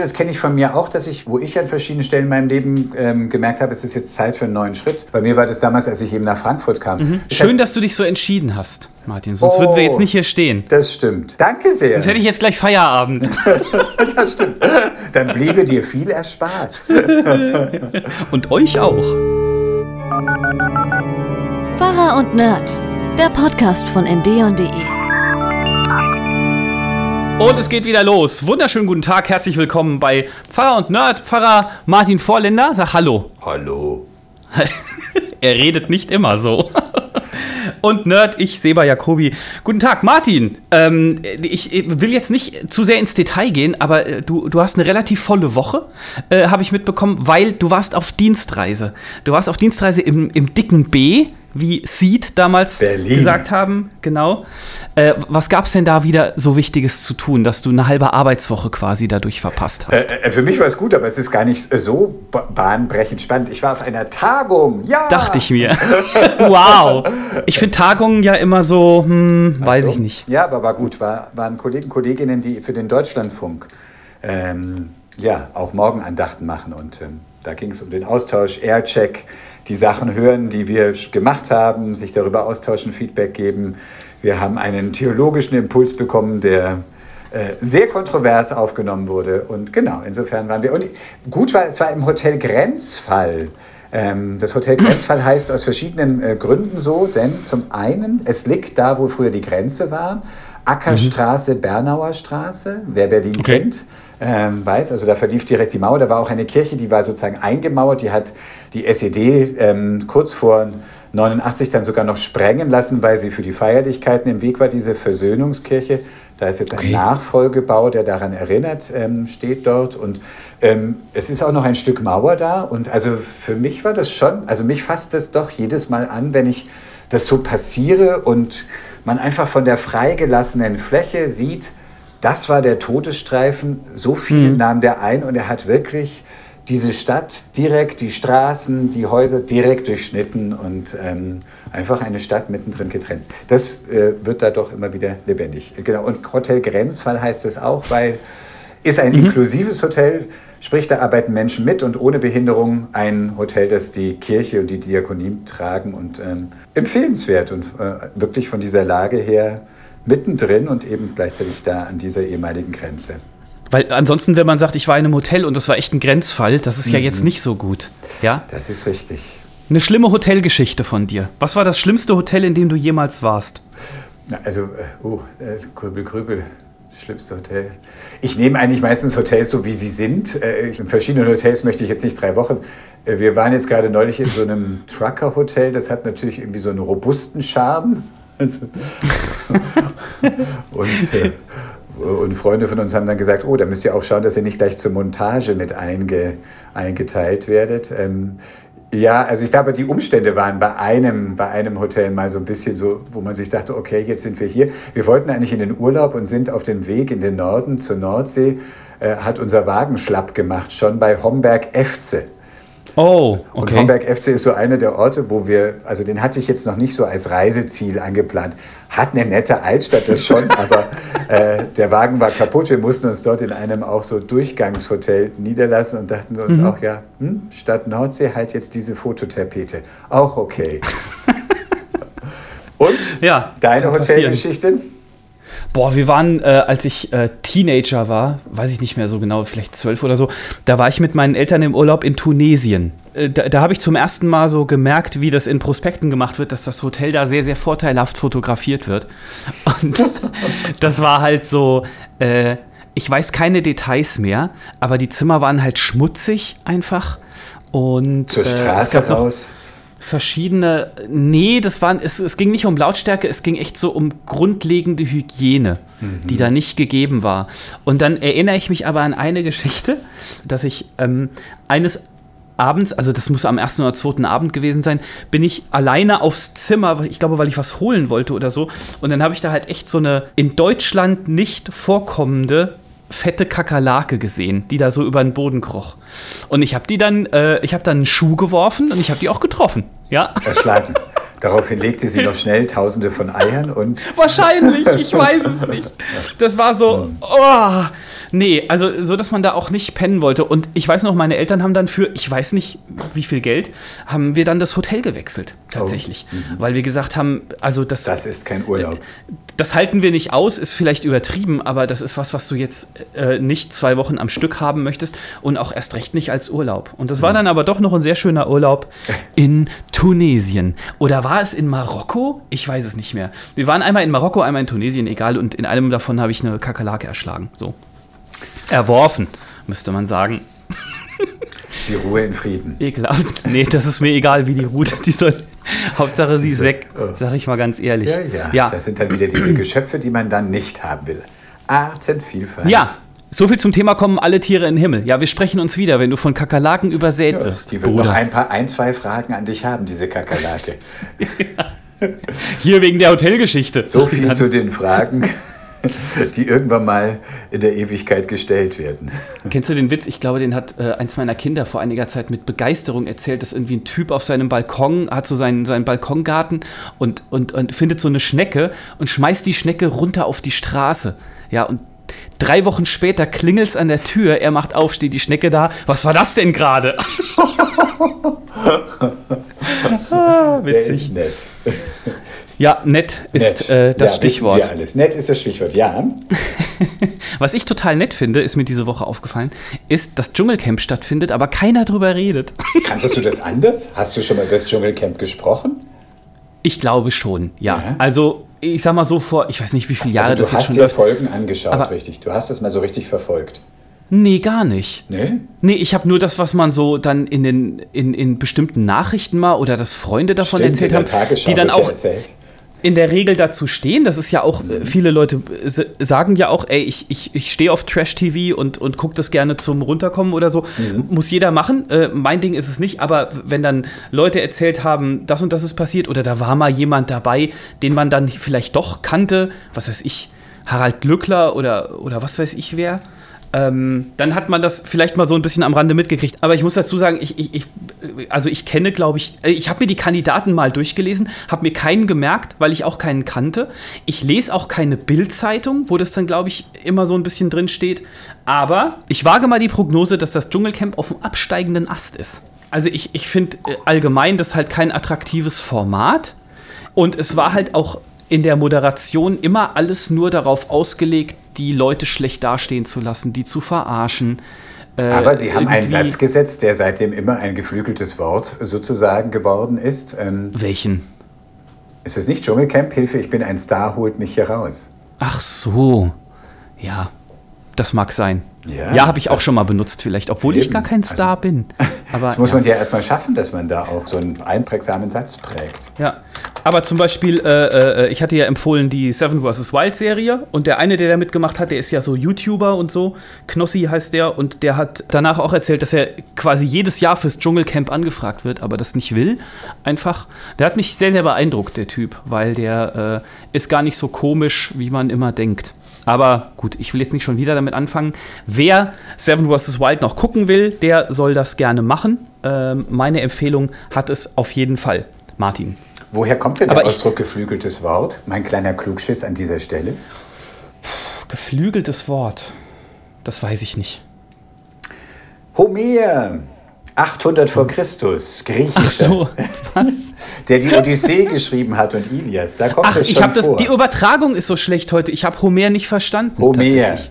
Das kenne ich von mir auch, dass ich, wo ich an verschiedenen Stellen in meinem Leben ähm, gemerkt habe, es ist jetzt Zeit für einen neuen Schritt. Bei mir war das damals, als ich eben nach Frankfurt kam. Mhm. Schön, dass du dich so entschieden hast, Martin. Sonst oh, würden wir jetzt nicht hier stehen. Das stimmt. Danke sehr. Sonst hätte ich jetzt gleich Feierabend. ja, stimmt. Dann bliebe dir viel erspart. und euch auch. Pfarrer und Nerd, der Podcast von ndeon.de. Und es geht wieder los. Wunderschönen guten Tag, herzlich willkommen bei Pfarrer und Nerd. Pfarrer Martin Vorländer, sag Hallo. Hallo. er redet nicht immer so. Und Nerd, ich, Seba Jacobi. Guten Tag, Martin. Ähm, ich will jetzt nicht zu sehr ins Detail gehen, aber äh, du, du hast eine relativ volle Woche, äh, habe ich mitbekommen, weil du warst auf Dienstreise. Du warst auf Dienstreise im, im dicken B wie Seed damals Berlin. gesagt haben. Genau. Äh, was gab es denn da wieder so Wichtiges zu tun, dass du eine halbe Arbeitswoche quasi dadurch verpasst hast? Äh, äh, für mich war es gut, aber es ist gar nicht so bahnbrechend spannend. Ich war auf einer Tagung, ja. Dachte ich mir. wow. Ich finde Tagungen ja immer so, hm, weiß so. ich nicht. Ja, aber war gut. War, waren Kollegen, Kolleginnen, die für den Deutschlandfunk ähm, ja auch Morgenandachten machen und ähm, da ging es um den Austausch, Aircheck, die Sachen hören, die wir gemacht haben, sich darüber austauschen, Feedback geben. Wir haben einen theologischen Impuls bekommen, der äh, sehr kontrovers aufgenommen wurde. Und genau, insofern waren wir. Und gut war, es war im Hotel Grenzfall. Ähm, das Hotel Grenzfall heißt aus verschiedenen äh, Gründen so, denn zum einen, es liegt da, wo früher die Grenze war, Ackerstraße, mhm. Bernauer Straße, wer Berlin okay. kennt ähm, weiß. Also da verlief direkt die Mauer. Da war auch eine Kirche, die war sozusagen eingemauert. Die hat die SED ähm, kurz vor 89 dann sogar noch sprengen lassen, weil sie für die Feierlichkeiten im Weg war, diese Versöhnungskirche. Da ist jetzt ein okay. Nachfolgebau, der daran erinnert, ähm, steht dort. Und ähm, es ist auch noch ein Stück Mauer da. Und also für mich war das schon, also mich fasst das doch jedes Mal an, wenn ich das so passiere und man einfach von der freigelassenen Fläche sieht, das war der Todesstreifen. So viel mhm. nahm der ein und er hat wirklich diese Stadt direkt, die Straßen, die Häuser direkt durchschnitten und ähm, einfach eine Stadt mittendrin getrennt. Das äh, wird da doch immer wieder lebendig. Genau. Und Hotel Grenzfall heißt es auch, weil ist ein mhm. inklusives Hotel, sprich da arbeiten Menschen mit und ohne Behinderung ein Hotel, das die Kirche und die Diakonie tragen und ähm, empfehlenswert und äh, wirklich von dieser Lage her mittendrin und eben gleichzeitig da an dieser ehemaligen Grenze. Weil ansonsten, wenn man sagt, ich war in einem Hotel und das war echt ein Grenzfall, das ist mhm. ja jetzt nicht so gut. Ja? Das ist richtig. Eine schlimme Hotelgeschichte von dir. Was war das schlimmste Hotel, in dem du jemals warst? Na, also, äh, oh, äh, Krübel, Krübel. Schlimmste Hotel. Ich nehme eigentlich meistens Hotels so, wie sie sind. Äh, in verschiedenen Hotels möchte ich jetzt nicht drei Wochen. Wir waren jetzt gerade neulich in so einem Trucker-Hotel. Das hat natürlich irgendwie so einen robusten Charme. Also, und, äh, und, Freunde von uns haben dann gesagt, oh, da müsst ihr auch schauen, dass ihr nicht gleich zur Montage mit einge, eingeteilt werdet. Ähm, ja, also ich glaube, die Umstände waren bei einem, bei einem Hotel mal so ein bisschen so, wo man sich dachte, okay, jetzt sind wir hier. Wir wollten eigentlich in den Urlaub und sind auf dem Weg in den Norden zur Nordsee, äh, hat unser Wagen schlapp gemacht, schon bei Homberg-Efze. Oh, okay. Und Homberg FC ist so einer der Orte, wo wir, also den hatte ich jetzt noch nicht so als Reiseziel angeplant. Hat eine nette Altstadt, das schon, aber äh, der Wagen war kaputt. Wir mussten uns dort in einem auch so Durchgangshotel niederlassen und dachten uns mhm. auch, ja, hm, statt Nordsee halt jetzt diese Fototapete. Auch okay. und ja, deine Hotelgeschichte? Boah, wir waren, äh, als ich äh, Teenager war, weiß ich nicht mehr so genau, vielleicht zwölf oder so, da war ich mit meinen Eltern im Urlaub in Tunesien. Äh, da, da habe ich zum ersten Mal so gemerkt, wie das in Prospekten gemacht wird, dass das Hotel da sehr, sehr vorteilhaft fotografiert wird. Und das war halt so, äh, ich weiß keine Details mehr, aber die Zimmer waren halt schmutzig einfach. Und, Zur äh, Straße raus verschiedene. Nee, das waren, es, es ging nicht um Lautstärke, es ging echt so um grundlegende Hygiene, mhm. die da nicht gegeben war. Und dann erinnere ich mich aber an eine Geschichte, dass ich ähm, eines abends, also das muss am ersten oder zweiten Abend gewesen sein, bin ich alleine aufs Zimmer, ich glaube, weil ich was holen wollte oder so. Und dann habe ich da halt echt so eine in Deutschland nicht vorkommende fette Kakerlake gesehen, die da so über den Boden kroch. Und ich habe die dann, äh, ich habe dann einen Schuh geworfen und ich habe die auch getroffen. Ja. Erschlagen. Daraufhin legte sie noch schnell Tausende von Eiern und. Wahrscheinlich, ich weiß es nicht. Das war so, oh, nee, also so, dass man da auch nicht pennen wollte. Und ich weiß noch, meine Eltern haben dann für, ich weiß nicht wie viel Geld, haben wir dann das Hotel gewechselt, tatsächlich. Oh, mhm. Weil wir gesagt haben, also das. Das ist kein Urlaub. Das halten wir nicht aus, ist vielleicht übertrieben, aber das ist was, was du jetzt äh, nicht zwei Wochen am Stück haben möchtest und auch erst recht nicht als Urlaub. Und das war dann aber doch noch ein sehr schöner Urlaub in Tunesien. Oder war es in Marokko? Ich weiß es nicht mehr. Wir waren einmal in Marokko, einmal in Tunesien, egal, und in einem davon habe ich eine Kakerlake erschlagen. So. Erworfen, müsste man sagen. Sie Ruhe in Frieden. Ekelhaft. Nee, das ist mir egal, wie die Route, die soll. Hauptsache, sie ist weg, sag ich mal ganz ehrlich. Ja, ja, ja. Das sind dann wieder diese Geschöpfe, die man dann nicht haben will. Artenvielfalt. Ja, so viel zum Thema kommen alle Tiere in den Himmel. Ja, wir sprechen uns wieder, wenn du von Kakerlaken übersät Ja, wirst. die wird noch ein paar, ein, zwei Fragen an dich haben, diese Kakerlake. Hier wegen der Hotelgeschichte. So viel Dann- zu den Fragen, die irgendwann mal in der Ewigkeit gestellt werden. Kennst du den Witz? Ich glaube, den hat äh, eins meiner Kinder vor einiger Zeit mit Begeisterung erzählt, dass irgendwie ein Typ auf seinem Balkon hat so seinen, seinen Balkongarten und, und, und findet so eine Schnecke und schmeißt die Schnecke runter auf die Straße. Ja, und drei Wochen später klingelt es an der Tür, er macht auf, steht die Schnecke da. Was war das denn gerade? ah, Der witzig. ist nett. Ja, nett ist Nett. Äh, das ja, Stichwort. wir alles. Nett ist das Stichwort, ja. Was ich total nett finde, ist mir diese Woche aufgefallen, ist, dass Dschungelcamp stattfindet, aber keiner drüber redet. Kanntest du das anders? Hast du schon mal über das Dschungelcamp gesprochen? Ich glaube schon, ja. Ja. Also, ich sag mal so vor, ich weiß nicht, wie viele Jahre also das du jetzt hast schon dir läuft. Folgen angeschaut, Aber- richtig. Du hast das mal so richtig verfolgt. Nee, gar nicht. Ne? Nee, ich habe nur das, was man so dann in den in, in bestimmten Nachrichten mal oder dass Freunde davon Stimmt, erzählt haben, die dann ja auch erzählt. In der Regel dazu stehen. Das ist ja auch, Mhm. äh, viele Leute s- sagen ja auch, ey, ich, ich, ich stehe auf Trash-TV und, und gucke das gerne zum Runterkommen oder so. Mhm. Muss jeder machen. Äh, mein Ding ist es nicht, aber wenn dann Leute erzählt haben, das und das ist passiert oder da war mal jemand dabei, den man dann vielleicht doch kannte, was weiß ich, Harald Glückler oder, oder was weiß ich wer. Ähm, dann hat man das vielleicht mal so ein bisschen am Rande mitgekriegt. Aber ich muss dazu sagen, ich, ich, ich also ich kenne, glaube ich, äh, ich habe mir die Kandidaten mal durchgelesen, habe mir keinen gemerkt, weil ich auch keinen kannte. Ich lese auch keine Bild-Zeitung, wo das dann, glaube ich, immer so ein bisschen drin steht. Aber ich wage mal die Prognose, dass das Dschungelcamp auf dem absteigenden Ast ist. Also ich, ich finde äh, allgemein das halt kein attraktives Format. Und es war halt auch in der Moderation immer alles nur darauf ausgelegt, die Leute schlecht dastehen zu lassen, die zu verarschen. Äh, Aber Sie haben einen Satz gesetzt, der seitdem immer ein geflügeltes Wort sozusagen geworden ist. Ähm, Welchen? ist es nicht Dschungelcamp? Hilfe, ich bin ein Star, holt mich hier raus. Ach so. Ja, das mag sein. Ja. Ja, habe ich auch schon mal benutzt vielleicht, obwohl ich Eben. gar kein Star bin. Aber Das muss ja. man ja erstmal schaffen, dass man da auch so einen einprägsamen Satz prägt. Ja, aber zum Beispiel, äh, äh, ich hatte ja empfohlen die Seven vs. Wild Serie und der eine, der da mitgemacht hat, der ist ja so YouTuber und so. Knossi heißt der und der hat danach auch erzählt, dass er quasi jedes Jahr fürs Dschungelcamp angefragt wird, aber das nicht will. Einfach. Der hat mich sehr, sehr beeindruckt, der Typ, weil der äh, ist gar nicht so komisch, wie man immer denkt. Aber gut, ich will jetzt nicht schon wieder damit anfangen. Wer Seven vs. Wild noch gucken will, der soll das gerne machen. Ähm, meine Empfehlung hat es auf jeden Fall. Martin. Woher kommt denn Aber der ich- Ausdruck geflügeltes Wort? Mein kleiner Klugschiss an dieser Stelle. Geflügeltes Wort. Das weiß ich nicht. Homer, 800 vor Christus, Griechischer, Ach so, was? Der die Odyssee geschrieben hat und Ilias. Da kommt Ach, es schon ich habe das. Die Übertragung ist so schlecht heute. Ich habe Homer nicht verstanden. Homer. tatsächlich.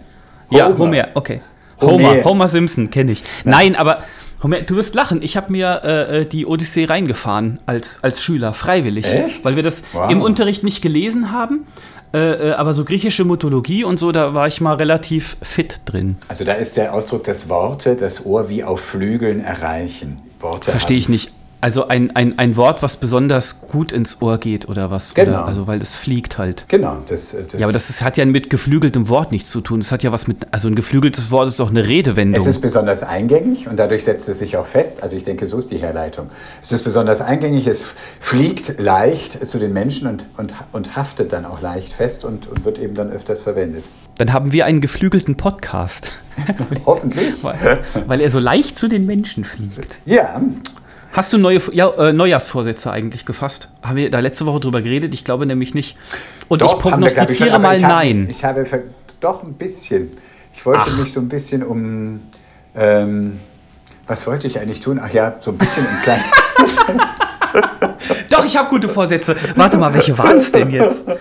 Ja, Homer. Homer, okay. Homer. Homer, Homer Simpson kenne ich. Nein, aber Homer, du wirst lachen. Ich habe mir äh, äh, die Odyssee reingefahren als, als Schüler, freiwillig. Echt? Weil wir das Wow. im Unterricht nicht gelesen haben. Äh, äh, aber so griechische Mythologie und so, da war ich mal relativ fit drin. Also da ist der Ausdruck, dass Worte das Ohr wie auf Flügeln erreichen. Worte Verstehe ich nicht. Also ein, ein, ein Wort, was besonders gut ins Ohr geht oder was? Genau. Oder, also weil es fliegt halt. Genau. Das, äh, das, Ja, aber das ist, hat ja mit geflügeltem Wort nichts zu tun. Das hat ja was mit, also ein geflügeltes Wort ist doch eine Redewendung. es ist besonders eingängig und dadurch setzt es sich auch fest. Also ich denke, so ist die Herleitung. Es ist besonders eingängig, es fliegt leicht zu den Menschen und, und, und haftet dann auch leicht fest und, und wird eben dann öfters verwendet. Dann haben wir einen geflügelten Podcast, Hoffentlich. weil, weil er so leicht zu den Menschen fliegt. Ja. Hast du neue ja, äh, Neujahrsvorsätze eigentlich gefasst? Haben wir da letzte Woche drüber geredet? Ich glaube nämlich nicht. Und Doch, ich wir, prognostiziere mal ich hab- nein. Ich habe ver- doch ein bisschen. Ich wollte Ach. mich so ein bisschen um. Ähm, was wollte ich eigentlich tun? Ach ja, so ein bisschen im Kleinen. Doch, ich habe gute Vorsätze. Warte mal, welche waren es denn jetzt?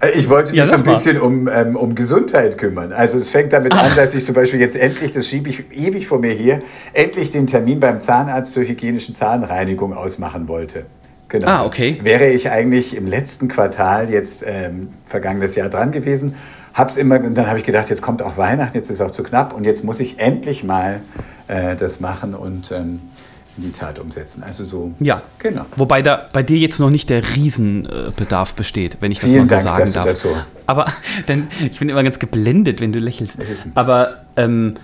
Äh, Ich wollte mich Ja, so ein bisschen um, ähm, um Gesundheit kümmern. Also es fängt damit an, dass ich zum Beispiel jetzt endlich, das schiebe ich ewig vor mir her, endlich den Termin beim Zahnarzt zur hygienischen Zahnreinigung ausmachen wollte. Genau. Ah, okay. Wäre ich eigentlich im letzten Quartal jetzt ähm, vergangenes Jahr dran gewesen, hab's immer und dann habe ich gedacht, jetzt kommt auch Weihnachten, jetzt ist auch zu knapp und jetzt muss ich endlich mal äh, das machen und ähm, in die Tat umsetzen. Also so. Ja. Genau. Wobei da bei dir jetzt noch nicht der Riesenbedarf besteht, wenn ich das Vielen mal so Dank, sagen darf. das so- Aber denn, ich bin immer ganz geblendet, wenn du lächelst. Aber ähm,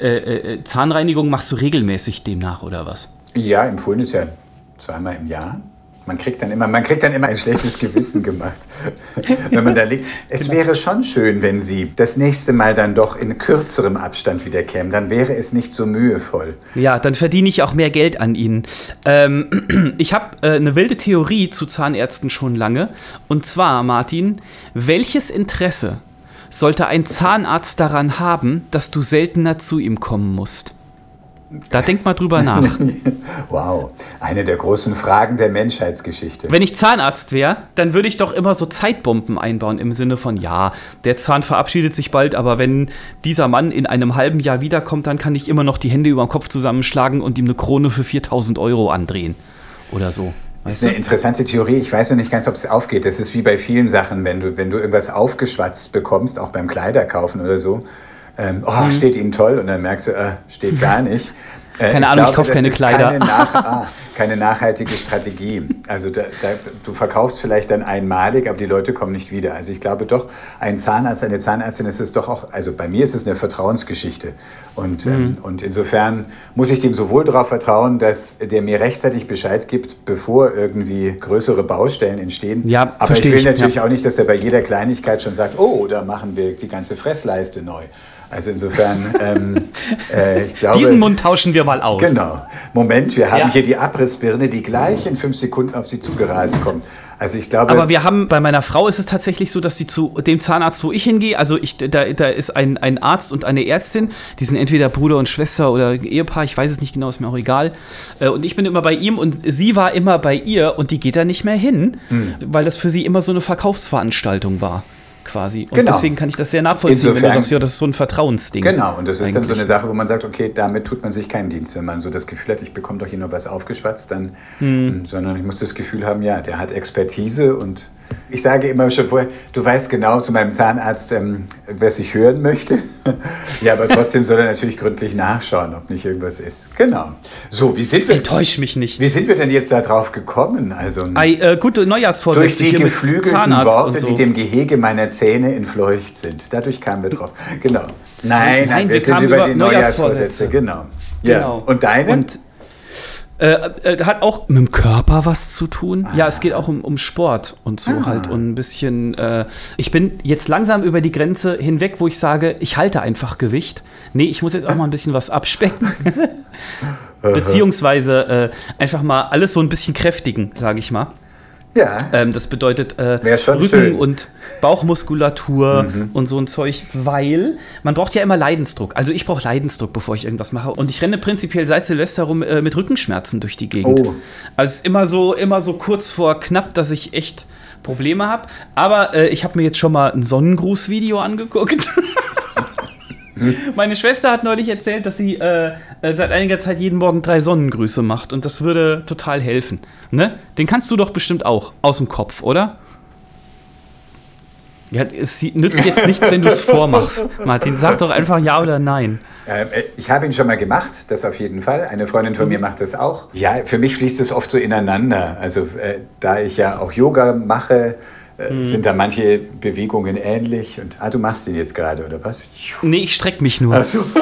äh, äh, Zahnreinigung machst du regelmäßig demnach oder was? Ja, empfohlen ist ja zweimal im Jahr. Man kriegt dann immer, man kriegt dann immer ein schlechtes Gewissen gemacht, wenn man da liegt. Es wäre schon schön, wenn Sie das nächste Mal dann doch in kürzerem Abstand wieder kämen. Dann wäre es nicht so mühevoll. Ja, dann verdiene ich auch mehr Geld an ihnen. Ähm, ich habe äh, eine wilde Theorie zu Zahnärzten schon lange. Und zwar, Martin, welches Interesse sollte ein Zahnarzt daran haben, dass du seltener zu ihm kommen musst? Da denk mal drüber nach. Wow, eine der großen Fragen der Menschheitsgeschichte. Wenn ich Zahnarzt wäre, dann würde ich doch immer so Zeitbomben einbauen im Sinne von, ja, der Zahn verabschiedet sich bald, aber wenn dieser Mann in einem halben Jahr wiederkommt, dann kann ich immer noch die Hände über den Kopf zusammenschlagen und ihm eine Krone für 4000 Euro andrehen. Oder so. Das ist eine interessante Theorie. Ich weiß noch nicht ganz, ob es aufgeht. Das ist wie bei vielen Sachen, wenn du, wenn du irgendwas aufgeschwatzt bekommst, auch beim Kleiderkaufen oder so. Ähm, oh, steht Ihnen toll und dann merkst du, äh, steht gar nicht. Äh, Mhm. Keine Ahnung, ich glaube, kauf das keine Kleider. Keine, nach, ah, keine nachhaltige Strategie. Also da, da, du verkaufst vielleicht dann einmalig, aber die Leute kommen nicht wieder. Also ich glaube doch, ein Zahnarzt, eine Zahnärztin ist es doch auch, also bei mir ist es eine Vertrauensgeschichte. Und, Mhm. ähm, und insofern muss ich dem sowohl darauf vertrauen, dass der mir rechtzeitig Bescheid gibt, bevor irgendwie größere Baustellen entstehen. Ja, aber ich will ich, natürlich ja. auch nicht, dass er bei jeder Kleinigkeit schon sagt, oh, da machen wir die ganze Fressleiste neu. Also insofern, ähm, äh, ich glaube... Diesen Mund tauschen wir mal aus. Genau. Moment, wir haben Ja. hier die Abrissbirne, die gleich in fünf Sekunden auf Sie zugerast kommt. Also ich glaube... Aber wir haben, bei meiner Frau ist es tatsächlich so, dass sie zu dem Zahnarzt, wo ich hingehe, also ich, da, da ist ein, ein Arzt und eine Ärztin, die sind entweder Bruder und Schwester oder Ehepaar, ich weiß es nicht genau, ist mir auch egal. Äh, Und ich bin immer bei ihm und sie war immer bei ihr und die geht da nicht mehr hin, Hm. weil das für sie immer so eine Verkaufsveranstaltung war, quasi. Und Genau. deswegen kann ich das sehr nachvollziehen, wenn du Insofern- sagst, ja, das ist so ein Vertrauensding. Genau, und das ist dann so Eigentlich. eine Sache, wo man sagt, okay, damit tut man sich keinen Dienst. Wenn man so das Gefühl hat, ich bekomme doch hier nur was aufgeschwatzt, dann, Hm. sondern ich muss das Gefühl haben, ja, der hat Expertise und ich sage immer schon vorher, du weißt genau zu meinem Zahnarzt, ähm, was ich hören möchte. ja, aber trotzdem soll er natürlich gründlich nachschauen, ob nicht irgendwas ist. Genau. So, wie sind wir, Enttäusch mich nicht. wie sind wir denn jetzt da drauf gekommen? Also, Ei, äh, gute durch Neujahrsvorsätze die hier mit geflügelten Worte, so. die dem Gehege meiner Zähne entfleucht sind. Dadurch kamen wir drauf. Genau. Nein, nein, nein, wir, wir sind kamen über, über die Neujahrsvorsätze. Neujahrsvorsätze. Genau. Ja. Genau. Und deine? Und äh, äh, hat auch mit dem Körper was zu tun. Ja, es geht auch um, um Sport und so Ah. halt und ein bisschen. Äh, ich bin jetzt langsam über die Grenze hinweg, wo ich sage, ich halte einfach Gewicht. Nee, ich muss jetzt auch mal ein bisschen was abspecken. Beziehungsweise äh, einfach mal alles so ein bisschen kräftigen, sage ich mal. Ja. Ähm, das bedeutet äh, Rücken schön. Mhm. und Bauchmuskulatur und so ein Zeug, weil man braucht ja immer Leidensdruck. Also ich brauche Leidensdruck, bevor ich irgendwas mache. Und ich renne prinzipiell seit Silvester rum äh, mit Rückenschmerzen durch die Gegend. Oh. Also es ist immer so, immer so kurz vor knapp, dass ich echt Probleme habe. Aber äh, ich habe mir jetzt schon mal ein Sonnengruß-Video angeguckt. Meine Schwester hat neulich erzählt, dass sie äh, äh, seit einiger Zeit jeden Morgen drei Sonnengrüße macht und das würde total helfen. Ne? Den kannst du doch bestimmt auch aus dem Kopf, oder? Ja, es nützt jetzt nichts, wenn du es vormachst. Martin, sag doch einfach ja oder nein. Ähm, äh, Ich habe ihn schon mal gemacht, das auf jeden Fall. Eine Freundin von mir macht das auch. Ja, für mich fließt es oft so ineinander. Also äh, da ich ja auch Yoga mache, äh, sind da manche Bewegungen ähnlich. Und ah, du machst ihn jetzt gerade oder was? Nee, ich streck mich nur. Ach so.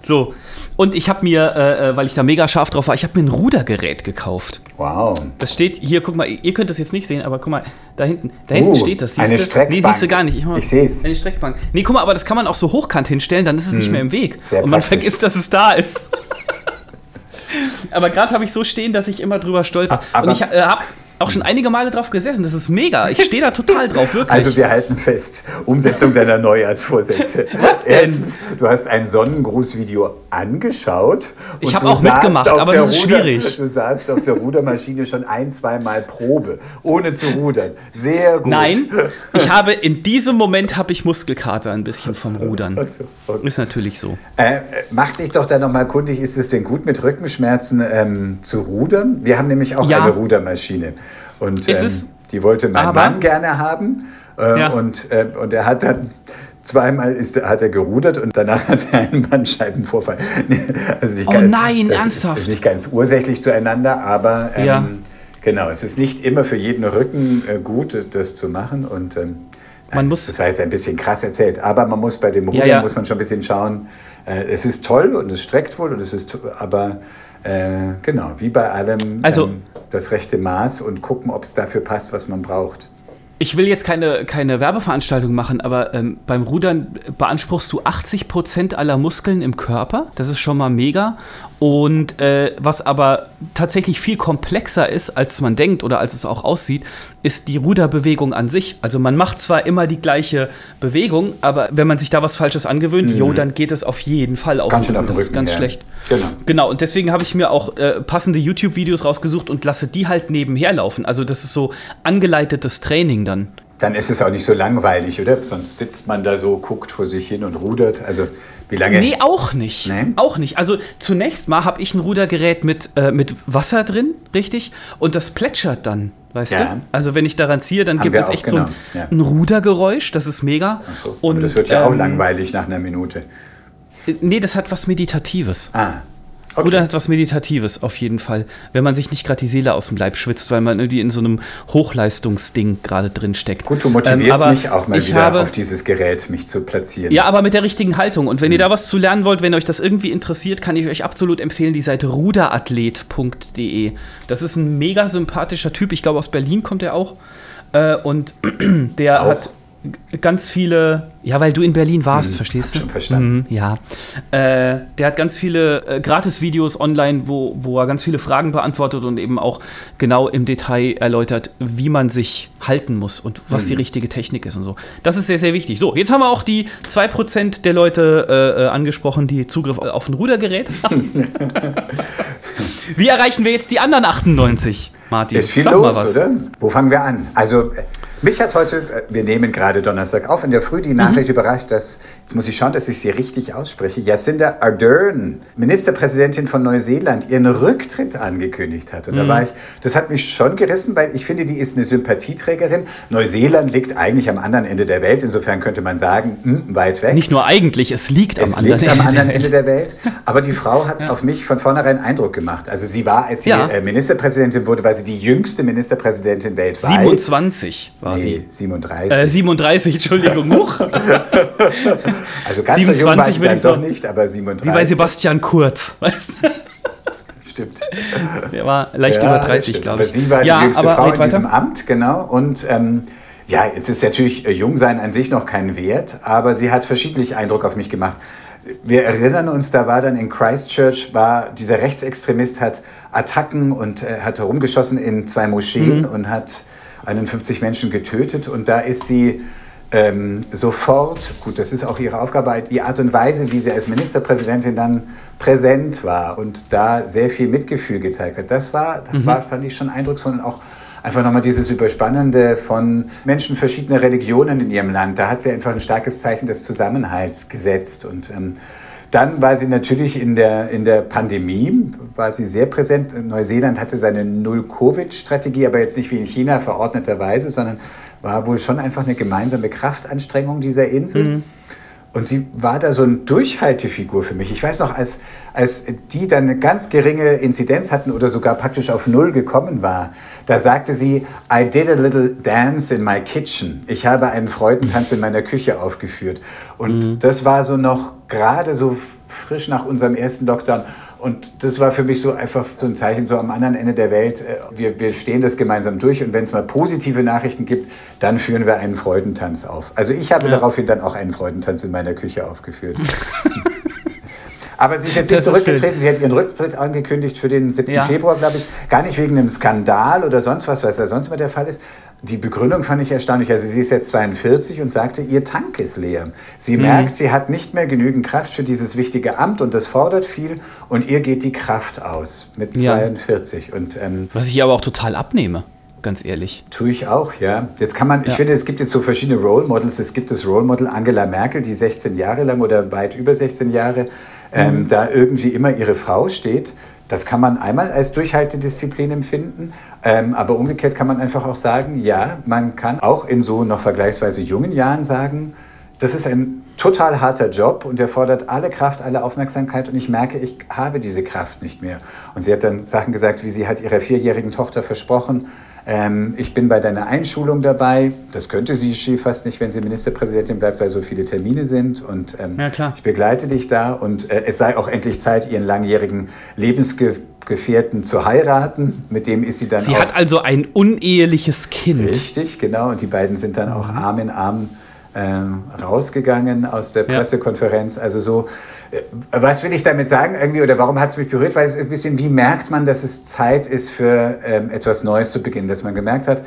So. Und ich habe mir, äh, äh, weil ich da mega scharf drauf war, ich habe mir ein Rudergerät gekauft. Wow. Das steht hier, guck mal, ihr könnt es jetzt nicht sehen, aber guck mal, da hinten, da hinten Oh, steht das. eine siehst du? Streckbank. Nee, siehst du gar nicht. mal- Ich seh's. Eine Streckbank. Nee, guck mal, aber das kann man auch so hochkant hinstellen, dann ist es nicht mehr im Weg. Hm. Sehr Und man praktisch. vergisst, dass es da ist. aber gerade habe ich so stehen, dass ich immer drüber stolper. Aber- und ich äh, habe auch schon einige Male drauf gesessen. Das ist mega. Ich stehe da total drauf, wirklich. Also wir halten fest, Umsetzung deiner Neujahrsvorsätze. Was denn? Erstens, du hast ein Sonnengrußvideo angeschaut. Ich und hab du auch mitgemacht, aber das ist schwierig. Du saßt auf der Rudermaschine schon ein, zweimal Probe, ohne zu rudern. Sehr gut. Nein, ich habe in diesem Moment habe ich Muskelkater ein bisschen vom Rudern. Ist natürlich so. Äh, mach dich doch da nochmal kundig, ist es denn gut mit Rückenschmerzen ähm, zu rudern? Wir haben nämlich auch Ja. eine Rudermaschine. Und ähm, die wollte mein Aber- Mann gerne haben. Äh, Ja. und, äh, und er hat dann zweimal ist, hat er gerudert und danach hat er einen Bandscheibenvorfall. also nicht Oh nein, das ernsthaft? Ist nicht ganz ursächlich zueinander, aber ähm, Ja. genau, es ist nicht immer für jeden Rücken äh, gut, das zu machen. Und ähm, Man muss- das war jetzt ein bisschen krass erzählt, aber man muss bei dem Rudern ja. muss man schon ein bisschen schauen. Äh, es ist toll und es streckt wohl und es ist, aber äh, genau, wie bei allem Also- ähm, das rechte Maß und gucken, ob es dafür passt, was man braucht. Ich will jetzt keine, keine Werbeveranstaltung machen, aber ähm, beim Rudern beanspruchst du 80% aller Muskeln im Körper. Das ist schon mal mega. Und äh, was aber tatsächlich viel komplexer ist, als man denkt oder als es auch aussieht, ist die Ruderbewegung an sich. Also man macht zwar immer die gleiche Bewegung, aber wenn man sich da was Falsches angewöhnt, jo, dann geht es auf jeden Fall auf Mhm. Ganz den Rücken. Das ist ganz ja. schlecht. Genau. Genau, und deswegen habe ich mir auch äh, passende YouTube-Videos rausgesucht und lasse die halt nebenher laufen. Also das ist so angeleitetes Training dann. Dann ist es auch nicht so langweilig, oder? Sonst sitzt man da so, guckt vor sich hin und rudert. Also wie lange? Nee, auch nicht. Nee? Auch nicht. Also zunächst mal habe ich ein Rudergerät mit, äh, mit Wasser drin, richtig? Und das plätschert dann, weißt Ja. du? Also wenn ich daran ziehe, dann Haben gibt es auch, echt so ein, genau, ja. ein Rudergeräusch, das ist mega. Ach so, aber das wird ja auch ähm, langweilig nach einer Minute. Nee, das hat was Meditatives. Ah, okay. Rudern hat was Meditatives auf jeden Fall, wenn man sich nicht gerade die Seele aus dem Leib schwitzt, weil man irgendwie in so einem Hochleistungsding gerade drin steckt. Gut, du motivierst Ähm, aber mich auch mal wieder habe, auf dieses Gerät, mich zu platzieren. Ja, aber mit der richtigen Haltung. Und wenn Hm. ihr da was zu lernen wollt, wenn euch das irgendwie interessiert, kann ich euch absolut empfehlen, die Seite ruderathlet.de. Das ist ein mega sympathischer Typ. Ich glaube, aus Berlin kommt er auch. Äh, und der Auch? hat ganz viele, ja, weil du in Berlin warst, verstehst du? Schon verstanden. Mhm, ja. Äh, der hat ganz viele äh, Gratis-Videos online, wo, wo er ganz viele Fragen beantwortet und eben auch genau im Detail erläutert, wie man sich halten muss und was Hm. die richtige Technik ist und so. Das ist sehr, sehr wichtig. So, jetzt haben wir auch die 2% der Leute äh, äh, angesprochen, die Zugriff auf ein Rudergerät haben. wie erreichen wir jetzt die anderen 98, Martin? Ist viel Sag los, mal was. oder? Wo fangen wir an? Also, äh, mich hat heute, äh, wir nehmen gerade Donnerstag auf, in der Früh Mhm. die Nachricht überrascht, dass, jetzt muss ich schauen, dass ich sie richtig ausspreche, Jacinda Ardern, Ministerpräsidentin von Neuseeland, ihren Rücktritt angekündigt hat. Und Mhm. da war ich, das hat mich schon gerissen, weil ich finde, die ist eine Sympathieträgerin. Neuseeland liegt eigentlich am anderen Ende der Welt, insofern könnte man sagen, hm, weit weg. Nicht nur eigentlich, es liegt Es am anderen liegt am Ende anderen der Ende Welt. der Welt. Aber die Frau hat auf mich von vornherein Eindruck gemacht. Also sie war, als sie Ja. äh, Ministerpräsidentin wurde, war sie die jüngste Ministerpräsidentin weltweit. 27 war Nee, sie. 37. Äh, 37, Entschuldigung. Also ganz so jung 27 war sie würde dann ich doch nicht, aber 37. Wie bei Sebastian Kurz. Weißt du? Stimmt. Der war leicht Ja, über das 30, stimmt. glaube ich. Aber sie war ja, die jüngste Frau in diesem weiter. Amt, genau. Und ähm, ja, jetzt ist natürlich äh, Jungsein an sich noch kein Wert, aber sie hat verschiedentlich Eindruck auf mich gemacht. Wir erinnern uns, da war dann in Christchurch, war dieser Rechtsextremist hat Attacken und äh, hat herumgeschossen in zwei Moscheen Mhm. und hat 51 Menschen getötet. Und da ist sie ähm, sofort, gut, das ist auch ihre Aufgabe, die Art und Weise, wie sie als Ministerpräsidentin dann präsent war und da sehr viel Mitgefühl gezeigt hat, das war, das war fand ich schon eindrucksvoll und auch einfach nochmal dieses Überspannende von Menschen verschiedener Religionen in ihrem Land. Da hat sie einfach ein starkes Zeichen des Zusammenhalts gesetzt und ähm, dann war sie natürlich in der, in der Pandemie, war sie sehr präsent. Neuseeland hatte seine Null-Covid-Strategie, aber jetzt nicht wie in China verordneterweise, sondern war wohl schon einfach eine gemeinsame Kraftanstrengung dieser Insel. Und sie war da so eine Durchhaltefigur für mich. Ich weiß noch, als, als die dann eine ganz geringe Inzidenz hatten oder sogar praktisch auf Null gekommen war, da sagte sie, I did a little dance in my kitchen. Ich habe einen Freudentanz in meiner Küche aufgeführt. Und das war so noch gerade so frisch nach unserem ersten Lockdown. Und das war für mich so einfach so ein Zeichen, so am anderen Ende der Welt, äh, wir, wir stehen das gemeinsam durch und wenn es mal positive Nachrichten gibt, dann führen wir einen Freudentanz auf. Also ich habe Ja. daraufhin dann auch einen Freudentanz in meiner Küche aufgeführt. Aber sie ist jetzt nicht zurückgetreten. Sie hat ihren Rücktritt angekündigt für den 7. Ja. Februar, glaube ich. Gar nicht wegen einem Skandal oder sonst was, was da sonst immer der Fall ist. Die Begründung fand ich erstaunlich. Also sie ist jetzt 42 und sagte, ihr Tank ist leer. Sie Mhm. merkt, sie hat nicht mehr genügend Kraft für dieses wichtige Amt und das fordert viel und ihr geht die Kraft aus mit Ja. 42. Und ähm, Was ich aber auch total abnehme, ganz ehrlich. Tue ich auch, ja. Jetzt kann man, ich Ja. finde, es gibt jetzt so verschiedene Role Models. Es gibt das Role Model Angela Merkel, die 16 Jahre lang oder weit über 16 Jahre ähm, da irgendwie immer ihre Frau steht. Das kann man einmal als Durchhaltedisziplin empfinden, ähm, aber umgekehrt kann man einfach auch sagen, ja, man kann auch in so noch vergleichsweise jungen Jahren sagen, das ist ein total harter Job und der fordert alle Kraft, alle Aufmerksamkeit und ich merke, ich habe diese Kraft nicht mehr. Und sie hat dann Sachen gesagt, wie sie hat ihrer vierjährigen Tochter versprochen, ähm, ich bin bei deiner Einschulung dabei. Das könnte sie fast nicht, wenn sie Ministerpräsidentin bleibt, weil so viele Termine sind. Und ähm, Ja, klar. ich begleite dich da und äh, es sei auch endlich Zeit, ihren langjährigen Lebensgefährten zu heiraten. Mit dem ist sie dann Sie hat also ein uneheliches Kind. Richtig, genau. Und die beiden sind dann auch Arm in Arm ähm, rausgegangen aus der Ja. Pressekonferenz. Also so, äh, was will ich damit sagen irgendwie oder warum hat es mich berührt? Weil es ein bisschen, wie merkt man, dass es Zeit ist für ähm, etwas Neues zu beginnen? Dass man gemerkt hat, äh,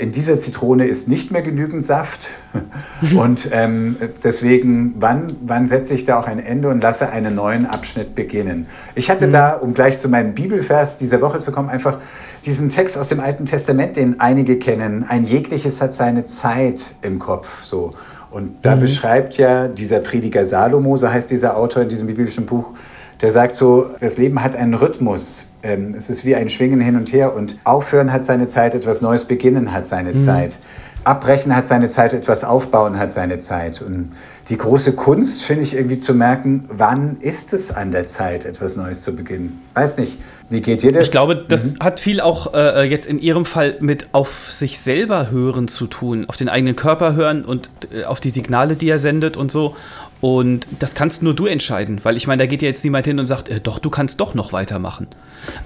in dieser Zitrone ist nicht mehr genügend Saft. und ähm, deswegen, wann, wann setze ich da auch ein Ende und lasse einen neuen Abschnitt beginnen? Ich hatte da, um gleich zu meinem Bibelvers dieser Woche zu kommen, einfach diesen Text aus dem Alten Testament, den einige kennen. Ein jegliches hat seine Zeit im Kopf. So. Und da beschreibt ja dieser Prediger Salomo, so heißt dieser Autor in diesem biblischen Buch, der sagt so, das Leben hat einen Rhythmus. Ähm, es ist wie ein Schwingen hin und her und aufhören hat seine Zeit, etwas Neues beginnen hat seine Zeit. Abbrechen hat seine Zeit, etwas aufbauen hat seine Zeit. Und die große Kunst finde ich irgendwie zu merken, wann ist es an der Zeit, etwas Neues zu beginnen. Weiß nicht, wie geht dir das? Ich glaube, das hat viel auch äh, jetzt in Ihrem Fall mit auf sich selber hören zu tun, auf den eigenen Körper hören und äh, auf die Signale, die er sendet und so. Und das kannst nur du entscheiden, weil ich meine, da geht ja jetzt niemand hin und sagt, äh, doch, du kannst doch noch weitermachen.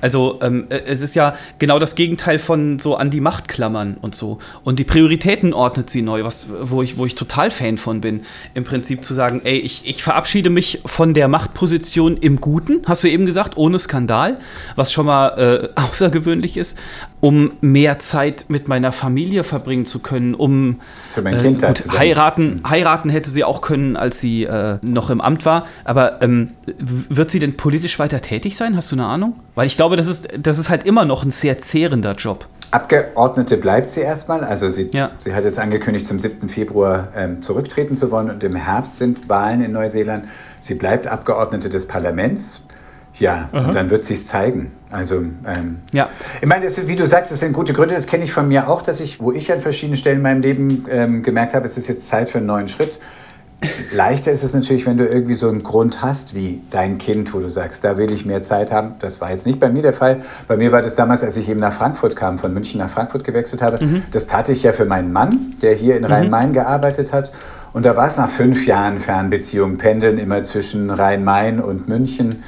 Also ähm, äh, es ist ja genau das Gegenteil von so an die Macht klammern und so. Und die Prioritäten ordnet sie neu, was, wo, ich, wo ich total Fan von bin. Im Prinzip zu sagen, ey, ich, ich verabschiede mich von der Machtposition im Guten, hast du eben gesagt, ohne Skandal, was schon mal äh, außergewöhnlich ist, um mehr Zeit mit meiner Familie verbringen zu können, um Für mein Kind da gut, zu sein. heiraten, heiraten hätte sie auch können, als sie äh, noch im Amt war. Aber ähm, wird sie denn politisch weiter tätig sein? Hast du eine Ahnung? Weil ich glaube, das ist, das ist halt immer noch ein sehr zehrender Job. Abgeordnete bleibt sie erstmal. Also sie, Ja. sie hat jetzt angekündigt, zum 7. Februar ähm, zurücktreten zu wollen. Und im Herbst sind Wahlen in Neuseeland. Sie bleibt Abgeordnete des Parlaments. Ja, und dann wird sie es zeigen. Also, ähm, Ja. ich meine, das, wie du sagst, das sind gute Gründe. Das kenne ich von mir auch, dass ich, wo ich an verschiedenen Stellen in meinem Leben ähm, gemerkt habe, es ist jetzt Zeit für einen neuen Schritt. Leichter ist es natürlich, wenn du irgendwie so einen Grund hast, wie dein Kind, wo du sagst, da will ich mehr Zeit haben. Das war jetzt nicht bei mir der Fall. Bei mir war das damals, als ich eben nach Frankfurt kam, von München nach Frankfurt gewechselt habe. Das tat ich ja für meinen Mann, der hier in Rhein-Main gearbeitet hat. Und da war es nach fünf Jahren Fernbeziehung, Pendeln immer zwischen Rhein-Main und München.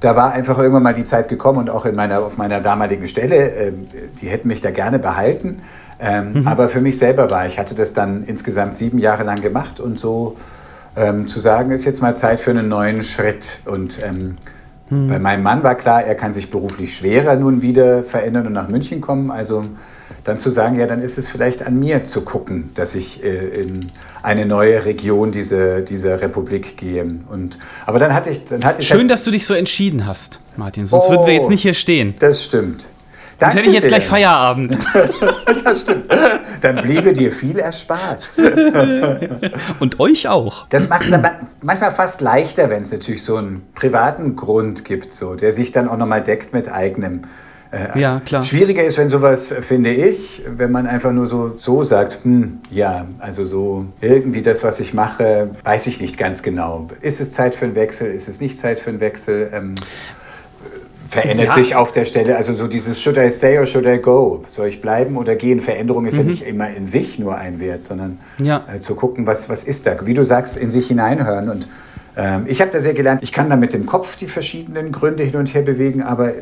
Da war einfach irgendwann mal die Zeit gekommen und auch in meiner, auf meiner damaligen Stelle, äh, die hätten mich da gerne behalten. Ähm, Aber für mich selber war, ich hatte das dann insgesamt sieben Jahre lang gemacht und so ähm, zu sagen, ist jetzt mal Zeit für einen neuen Schritt. Und ähm, bei meinem Mann war klar, er kann sich beruflich schwerer nun wieder verändern und nach München kommen. Also dann zu sagen, ja, dann ist es vielleicht an mir zu gucken, dass ich äh, in eine neue Region dieser, dieser Republik gehe. Und, aber dann hatte ich, dann hatte ich Schön, halt, dass du dich so entschieden hast, Martin. Sonst Oh. würden wir jetzt nicht hier stehen. das stimmt. Sonst hätte ich jetzt Danke gleich. Feierabend. Ja, stimmt. Dann bliebe dir viel erspart. Und euch auch. Das macht es manchmal fast leichter, wenn es natürlich so einen privaten Grund gibt, so, der sich dann auch nochmal deckt mit eigenem. Äh, Ja, klar. Schwieriger ist, wenn sowas, finde ich, wenn man einfach nur so, so sagt, hm, ja, also so irgendwie das, was ich mache, weiß ich nicht ganz genau. Ist es Zeit für einen Wechsel? Ist es nicht Zeit für einen Wechsel? Ähm, verändert Ja. sich auf der Stelle, also so dieses Should I stay or should I go? Soll ich bleiben oder gehen? Veränderung ist ja nicht immer in sich nur ein Wert, sondern Mhm. Ja. äh, zu gucken, was, was ist da? Wie du sagst, in sich hineinhören. Und ich habe da sehr gelernt, ich kann da mit dem Kopf die verschiedenen Gründe hin und her bewegen, aber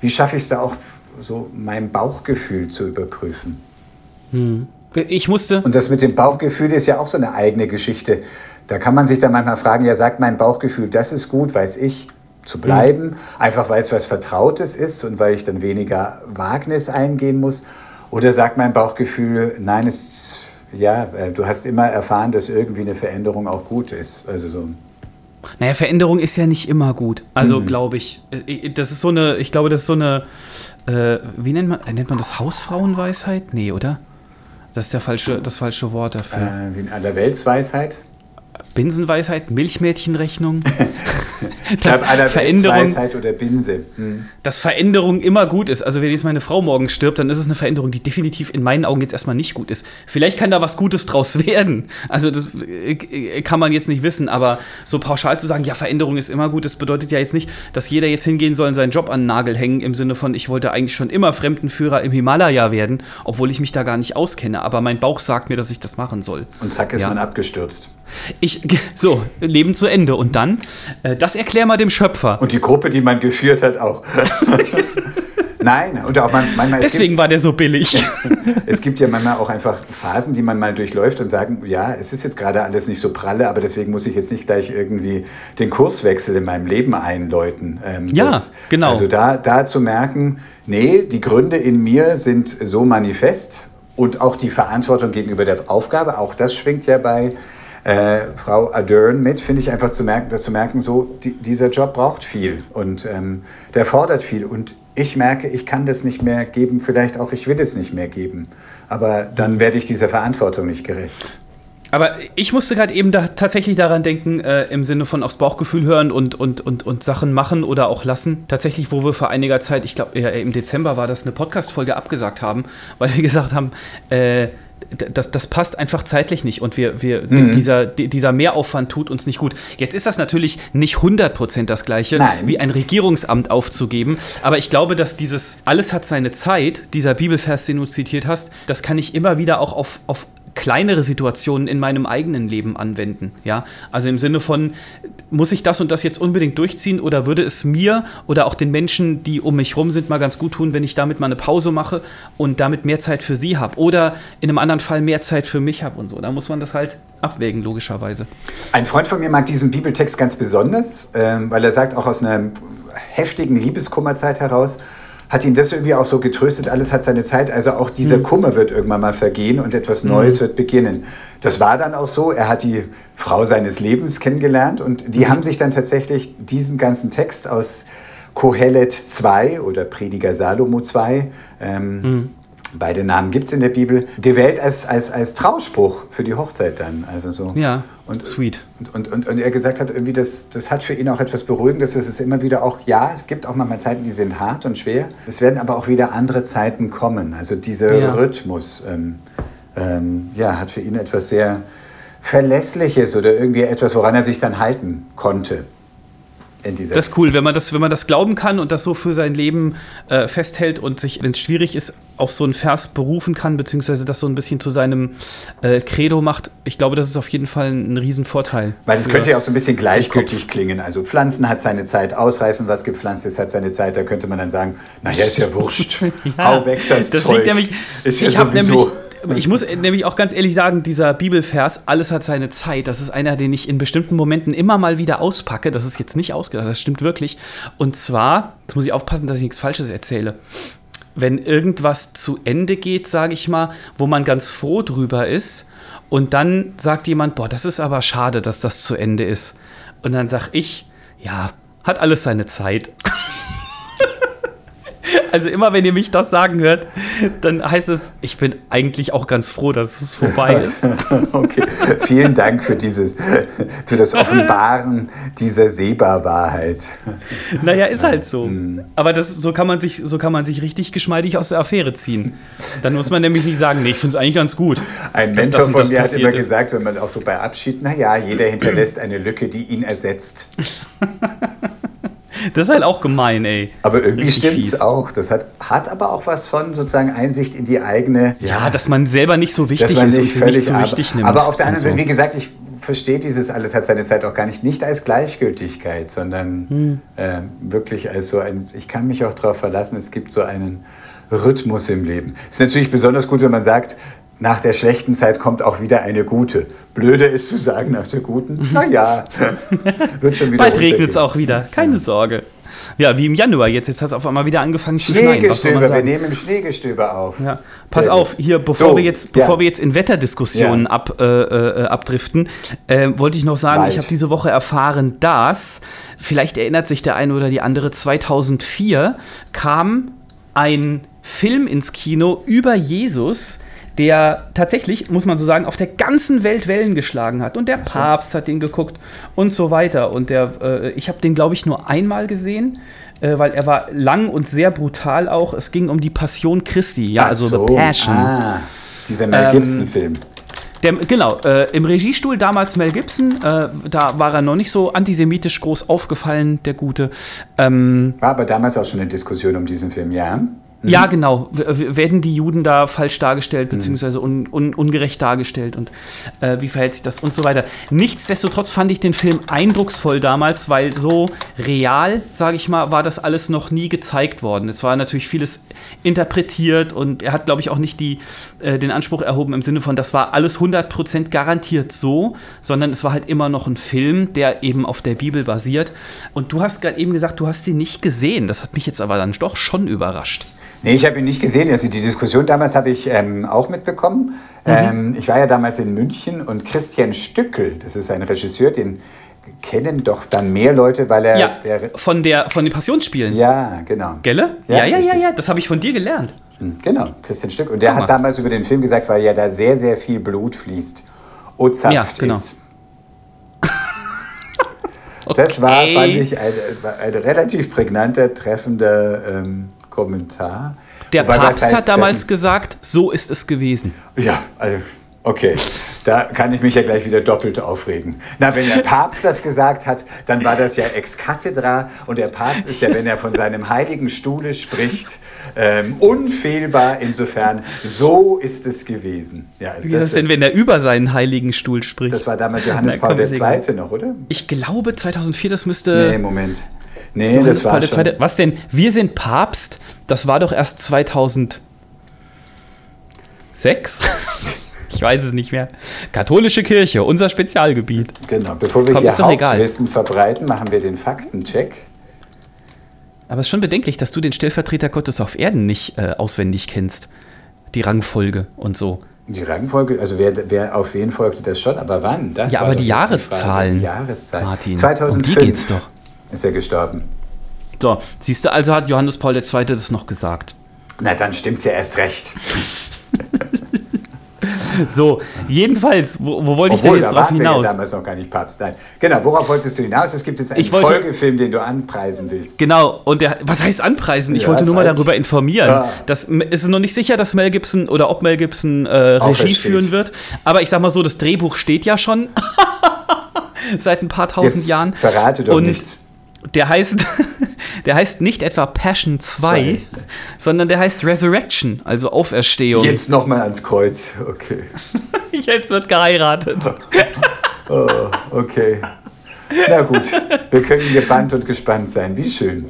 wie schaffe ich es da auch so mein Bauchgefühl zu überprüfen? Ich musste. Und das mit dem Bauchgefühl ist ja auch so eine eigene Geschichte. Da kann man sich dann manchmal fragen, ja, sagt mein Bauchgefühl, das ist gut, weiß ich, zu bleiben, mhm. einfach weil es was Vertrautes ist und weil ich dann weniger Wagnis eingehen muss. Oder sagt mein Bauchgefühl, nein, es, ja, äh, du hast immer erfahren, dass irgendwie eine Veränderung auch gut ist. Also so. Naja, Veränderung ist ja nicht immer gut. Also mhm. glaube ich, äh, das ist so eine, ich glaube, das ist so eine, äh, wie nennt man, nennt man das Hausfrauenweisheit? Nee, oder? Das ist der falsche, das falsche Wort dafür. Äh, wie in aller Weltsweisheit? Binsenweisheit, Milchmädchenrechnung. ich glaube, Veränderung, oder Binse. Hm. Dass Veränderung immer gut ist. Also wenn jetzt meine Frau morgen stirbt, dann ist es eine Veränderung, die definitiv in meinen Augen jetzt erstmal nicht gut ist. Vielleicht kann da was Gutes draus werden. Also das äh, kann man jetzt nicht wissen, aber so pauschal zu sagen, ja, Veränderung ist immer gut, das bedeutet ja jetzt nicht, dass jeder jetzt hingehen soll und seinen Job an den Nagel hängen, im Sinne von, ich wollte eigentlich schon immer Fremdenführer im Himalaya werden, obwohl ich mich da gar nicht auskenne. Aber mein Bauch sagt mir, dass ich das machen soll. Und zack ist ja. man abgestürzt. Ich, so, Leben zu Ende. Und dann, äh, das erklär mal dem Schöpfer. Und die Gruppe, die man geführt hat, auch. Nein, und auch man, manchmal. Deswegen gibt, war der so billig. es gibt ja manchmal auch einfach Phasen, die man mal durchläuft und sagen, ja, es ist jetzt gerade alles nicht so pralle, aber deswegen muss ich jetzt nicht gleich irgendwie den Kurswechsel in meinem Leben einläuten. Ähm, ja, das, genau. Also da, da zu merken, nee, die Gründe in mir sind so manifest und auch die Verantwortung gegenüber der Aufgabe, auch das schwingt ja bei äh, Frau Adern mit, finde ich einfach zu merken, zu merken so, die, dieser Job braucht viel und ähm, der fordert viel und ich merke, ich kann das nicht mehr geben, vielleicht auch ich will es nicht mehr geben, aber dann werde ich dieser Verantwortung nicht gerecht. Aber ich musste gerade eben da tatsächlich daran denken, äh, im Sinne von aufs Bauchgefühl hören und, und, und, und Sachen machen oder auch lassen. Tatsächlich, wo wir vor einiger Zeit, ich glaube, ja, im Dezember war das eine Podcast-Folge abgesagt haben, weil wir gesagt haben, äh, das, das passt einfach zeitlich nicht und wir, wir, mhm. dieser, dieser Mehraufwand tut uns nicht gut. Jetzt ist das natürlich nicht 100% das Gleiche, Nein. wie ein Regierungsamt aufzugeben, aber ich glaube, dass dieses Alles hat seine Zeit, dieser Bibelvers, den du zitiert hast, das kann ich immer wieder auch auf, auf kleinere Situationen in meinem eigenen Leben anwenden. Ja? Also im Sinne von, muss ich das und das jetzt unbedingt durchziehen oder würde es mir oder auch den Menschen, die um mich rum sind, mal ganz gut tun, wenn ich damit mal eine Pause mache und damit mehr Zeit für sie habe oder in einem anderen Fall mehr Zeit für mich habe und so. Da muss man das halt abwägen, logischerweise. Ein Freund von mir mag diesen Bibeltext ganz besonders, ähm, weil er sagt, auch aus einer heftigen Liebeskummerzeit heraus, hat ihn das irgendwie auch so getröstet, alles hat seine Zeit, also auch dieser mhm. Kummer wird irgendwann mal vergehen und etwas Neues mhm. wird beginnen. Das war dann auch so, er hat die Frau seines Lebens kennengelernt und die mhm. haben sich dann tatsächlich diesen ganzen Text aus Kohelet 2 oder Prediger Salomo 2 ähm, mhm. Beide Namen gibt es in der Bibel. Gewählt als, als, als Trauspruch für die Hochzeit dann. Also so. Ja, und, sweet. Und, und, und, und er gesagt hat, irgendwie, das, das hat für ihn auch etwas Beruhigendes. Es ist immer wieder auch, ja, es gibt auch manchmal Zeiten, die sind hart und schwer. Es werden aber auch wieder andere Zeiten kommen. Also dieser ja. Rhythmus ähm, ähm, ja, hat für ihn etwas sehr Verlässliches oder irgendwie etwas, woran er sich dann halten konnte das ist cool, wenn man das, wenn man das glauben kann und das so für sein Leben äh, festhält und sich, wenn es schwierig ist, auf so einen Vers berufen kann, beziehungsweise das so ein bisschen zu seinem äh, Credo macht. Ich glaube, das ist auf jeden Fall ein Riesenvorteil. Weil es könnte ja auch so ein bisschen gleichgültig klingen. Also Pflanzen hat seine Zeit, ausreißen, was gepflanzt ist, hat seine Zeit. Da könnte man dann sagen, naja, ist ja wurscht. ja, Hau weg das, das Zeug. Nämlich, ist ja sowieso... Ich muss nämlich auch ganz ehrlich sagen, dieser Bibelvers, alles hat seine Zeit, das ist einer, den ich in bestimmten Momenten immer mal wieder auspacke. Das ist jetzt nicht ausgedacht, das stimmt wirklich. Und zwar, jetzt muss ich aufpassen, dass ich nichts Falsches erzähle. Wenn irgendwas zu Ende geht, sage ich mal, wo man ganz froh drüber ist, und dann sagt jemand, boah, das ist aber schade, dass das zu Ende ist. Und dann sag ich, ja, hat alles seine Zeit. Also immer wenn ihr mich das sagen hört, dann heißt es, ich bin eigentlich auch ganz froh, dass es vorbei ist. okay, vielen Dank für dieses, für das Offenbaren dieser Sehbarwahrheit. Naja, ist halt so. Hm. Aber das, so, kann man sich, so kann man sich richtig geschmeidig aus der Affäre ziehen. Dann muss man nämlich nicht sagen, nee, ich finde es eigentlich ganz gut. Ein Mentor von mir hat immer ist. gesagt, wenn man auch so bei Abschied, naja, jeder hinterlässt eine Lücke, die ihn ersetzt. Das ist halt auch gemein, ey. Aber irgendwie stimmt es auch. Das hat, hat aber auch was von sozusagen Einsicht in die eigene. Ja, ja dass man selber nicht so wichtig ist nicht und sie nicht so ab, wichtig nimmt. Aber auf der anderen Seite, so. wie gesagt, ich verstehe dieses alles hat seine Zeit auch gar nicht, nicht als Gleichgültigkeit, sondern hm. äh, wirklich als so ein, ich kann mich auch darauf verlassen, es gibt so einen Rhythmus im Leben. Es ist natürlich besonders gut, wenn man sagt, nach der schlechten Zeit kommt auch wieder eine gute. Blöde ist zu sagen nach der guten, naja, wird schon wieder Bald regnet es auch wieder, keine Sorge. Ja, wie im Januar jetzt. Jetzt hast du auf einmal wieder angefangen zu schneien. Schneegestöber, wir nehmen im Schneegestöber auf. Ja. Pass ja. auf, hier, bevor, so, wir, jetzt, bevor ja. wir jetzt in Wetterdiskussionen ja. ab, äh, äh, abdriften, äh, wollte ich noch sagen, Wald. ich habe diese Woche erfahren, dass, vielleicht erinnert sich der eine oder die andere, 2004 kam ein Film ins Kino über Jesus, der tatsächlich, muss man so sagen, auf der ganzen Welt Wellen geschlagen hat. Und der so. Papst hat den geguckt und so weiter. Und der, äh, ich habe den, glaube ich, nur einmal gesehen, äh, weil er war lang und sehr brutal auch. Es ging um die Passion Christi, ja, Ach also so. The Passion. Ah, dieser Mel Gibson-Film. Der, genau, äh, im Regiestuhl damals Mel Gibson, äh, da war er noch nicht so antisemitisch groß aufgefallen, der Gute. Ähm, war aber damals auch schon eine Diskussion um diesen Film, ja. Mhm. Ja, genau. W werden die Juden da falsch dargestellt, mhm. beziehungsweise un un ungerecht dargestellt und äh, wie verhält sich das und so weiter. Nichtsdestotrotz fand ich den Film eindrucksvoll damals, weil so real, sage ich mal, war das alles noch nie gezeigt worden. Es war natürlich vieles interpretiert und er hat, glaube ich, auch nicht die, äh, den Anspruch erhoben im Sinne von, das war alles 100% garantiert so, sondern es war halt immer noch ein Film, der eben auf der Bibel basiert. Und du hast gerade eben gesagt, du hast sie nicht gesehen. Das hat mich jetzt aber dann doch schon überrascht. Nee, ich habe ihn nicht gesehen. Also die Diskussion damals habe ich ähm, auch mitbekommen. Mhm. Ähm, ich war ja damals in München und Christian Stückel, das ist ein Regisseur, den kennen doch dann mehr Leute, weil er. Ja, der von, der, von den Passionsspielen. Ja, genau. Gelle? Ja, ja, ja, ja, ja, das habe ich von dir gelernt. Hm, genau, Christian Stück. Und der hat damals über den Film gesagt, weil ja da sehr, sehr viel Blut fließt. Ozapft ja, genau. ist. okay. Das war, fand ich, ein, ein relativ prägnanter, treffender. Ähm, Kommentar. Der Wobei, Papst heißt, hat damals gesagt, so ist es gewesen. Ja, also Okay, da kann ich mich ja gleich wieder doppelt aufregen. Na, wenn der Papst das gesagt hat, dann war das ja ex cathedra und der Papst ist ja, wenn er von seinem heiligen Stuhle spricht, ähm, unfehlbar. Insofern, so ist es gewesen. Ja, ist Wie ist das denn, wenn er über seinen heiligen Stuhl spricht? Das war damals Johannes Na, Paul II. noch, oder? Ich glaube 2004, das müsste... Nee, Moment. Nee, Johannes das war Paul II. Was denn? Wir sind Papst? Das war doch erst 2006? ich weiß es nicht mehr. Katholische Kirche, unser Spezialgebiet. Genau, bevor wir Komm, hier Hauptwissen egal. verbreiten, machen wir den Faktencheck. Aber es ist schon bedenklich, dass du den Stellvertreter Gottes auf Erden nicht äh, auswendig kennst. Die Rangfolge und so. Die Rangfolge, also wer, wer auf wen folgte das schon, aber wann? Das ja, aber die Jahreszahlen. Die Jahreszahlen. Martin, 2005 um die geht's doch. ist er gestorben. So, siehst du, also hat Johannes Paul II. das noch gesagt. Na, dann stimmt's ja erst recht. So, jedenfalls, wo, wo wollte Obwohl, ich denn jetzt drauf hinaus? Ja damals noch gar nicht Papst. Nein. Genau, worauf wolltest du hinaus? Es gibt jetzt einen wollte, Folgefilm, den du anpreisen willst. Genau, und der, was heißt anpreisen? Ich ja, wollte nur mal darüber informieren. Ja. Das ist noch nicht sicher, dass Mel Gibson oder ob Mel Gibson äh, Regie führen wird. Aber ich sag mal so, das Drehbuch steht ja schon seit ein paar tausend jetzt Jahren. Verrate doch und nichts. Der heißt, der heißt nicht etwa Passion 2, sondern der heißt Resurrection, also Auferstehung. Jetzt nochmal ans Kreuz, okay. Jetzt wird geheiratet. oh, okay. Na gut, wir können gebannt und gespannt sein. Wie schön.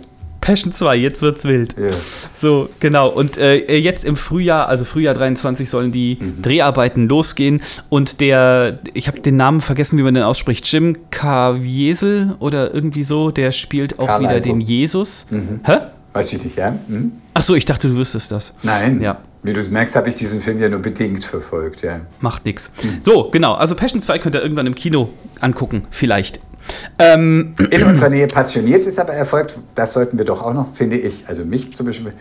Passion 2, jetzt wird's wild. Ja. So, genau. Und äh, jetzt im Frühjahr, also Frühjahr 23, sollen die mhm. Dreharbeiten losgehen. Und der, ich habe den Namen vergessen, wie man den ausspricht, Jim Caviezel oder irgendwie so, der spielt auch Carl wieder also. den Jesus. Mhm. Hä? Weiß ich nicht, ja? Mhm. Ach so, ich dachte, du wüsstest das. Nein. Ja. Wie du merkst, habe ich diesen Film ja nur bedingt verfolgt, ja. Macht nix. Mhm. So, genau. Also Passion 2 könnt ihr irgendwann im Kino angucken, vielleicht. Ähm, in unserer Nähe passioniert ist aber erfolgt, das sollten wir doch auch noch, finde ich, also mich zum Beispiel.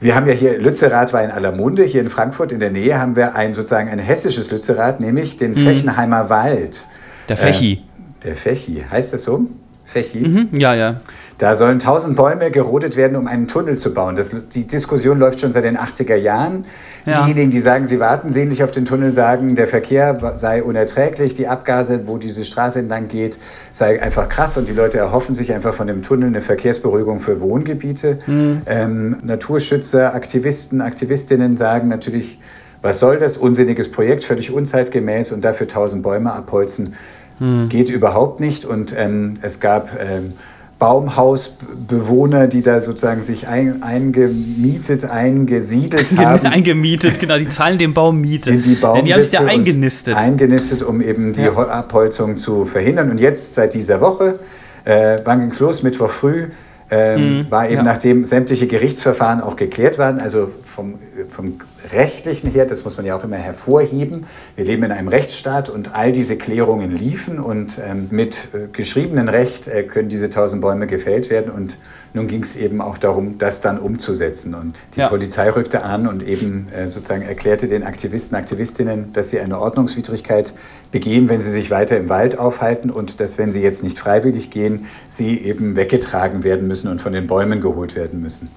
Wir haben ja hier, Lützerath war in aller Munde, hier in Frankfurt in der Nähe haben wir ein sozusagen ein hessisches Lützerath, nämlich den mhm. Fechenheimer Wald. Der Fechi. Äh, der Fechi, heißt das so? Fechi? Mhm, ja, ja. Da sollen tausend Bäume gerodet werden, um einen Tunnel zu bauen. Das, die Diskussion läuft schon seit den 80er Jahren. Ja. Diejenigen, die sagen, sie warten sehnlich auf den Tunnel, sagen, der Verkehr sei unerträglich, die Abgase, wo diese Straße entlang geht, sei einfach krass und die Leute erhoffen sich einfach von dem Tunnel eine Verkehrsberuhigung für Wohngebiete. Mhm. Ähm, Naturschützer, Aktivisten, Aktivistinnen sagen natürlich, was soll das? Unsinniges Projekt, völlig unzeitgemäß und dafür tausend Bäume abholzen. Mhm. Geht überhaupt nicht. Und ähm, es gab ähm, Baumhausbewohner, die da sozusagen sich ein, eingemietet, eingesiedelt haben. eingemietet, genau, die zahlen den Baum Miete. Die Baumwipfel die haben sich ja eingenistet. Eingenistet, um eben die Ja. Abholzung zu verhindern. Und jetzt, seit dieser Woche, äh, wann ging es los? Mittwoch früh, ähm, Mhm, war eben ja. nachdem sämtliche Gerichtsverfahren auch geklärt waren, also vom, vom rechtlichen her, das muss man ja auch immer hervorheben. Wir leben in einem Rechtsstaat und all diese Klärungen liefen und ähm, mit äh, geschriebenem Recht äh, können diese tausend Bäume gefällt werden und nun ging es eben auch darum, das dann umzusetzen. Und die Ja. Polizei rückte an und eben äh, sozusagen erklärte den Aktivisten, Aktivistinnen, dass sie eine Ordnungswidrigkeit begehen, wenn sie sich weiter im Wald aufhalten und dass, wenn sie jetzt nicht freiwillig gehen, sie eben weggetragen werden müssen und von den Bäumen geholt werden müssen.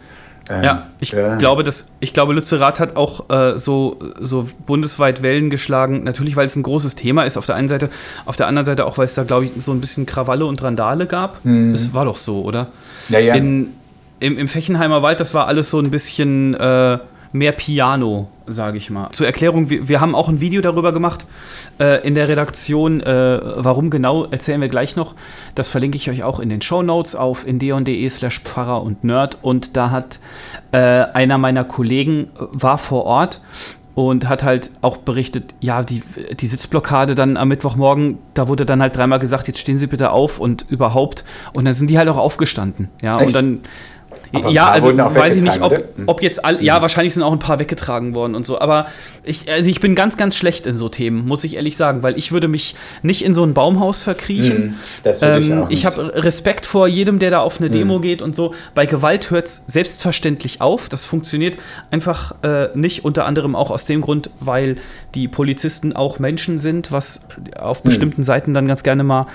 Ähm, Ja, ich ja. glaube, dass ich glaube, Lützerath hat auch äh, so, so bundesweit Wellen geschlagen. Natürlich, weil es ein großes Thema ist auf der einen Seite, auf der anderen Seite auch, weil es da, glaube ich, so ein bisschen Krawalle und Randale gab. Es war doch so, oder? Mhm. Ja, ja. In, im, Im Fechenheimer Wald, das war alles so ein bisschen äh, mehr Piano, sage ich mal. Zur Erklärung, wir, wir haben auch ein Video darüber gemacht äh, in der Redaktion. Äh, warum genau, erzählen wir gleich noch. Das verlinke ich euch auch in den Show Notes auf indeon.de slash Pfarrer und Nerd. Und da hat äh, einer meiner Kollegen, äh, war vor Ort und hat halt auch berichtet, ja, die, die Sitzblockade dann am Mittwochmorgen, da wurde dann halt dreimal gesagt, jetzt stehen Sie bitte auf und überhaupt. Und dann sind die halt auch aufgestanden. Ja, Echt? und dann. Ja, also weiß ich nicht, ob? Mhm. ob jetzt all, ja, wahrscheinlich sind auch ein paar weggetragen worden und so. Aber ich, also ich bin ganz, ganz schlecht in so Themen, muss ich ehrlich sagen, weil ich würde mich nicht in so ein Baumhaus verkriechen. Mhm, das würde ich ähm, ich. Mhm. habe Respekt vor jedem, der da auf eine Demo geht und so. Bei Gewalt hört es selbstverständlich auf. Das funktioniert einfach äh, nicht, unter anderem auch aus dem Grund, weil die Polizisten auch Menschen sind, was auf bestimmten Seiten dann ganz gerne mal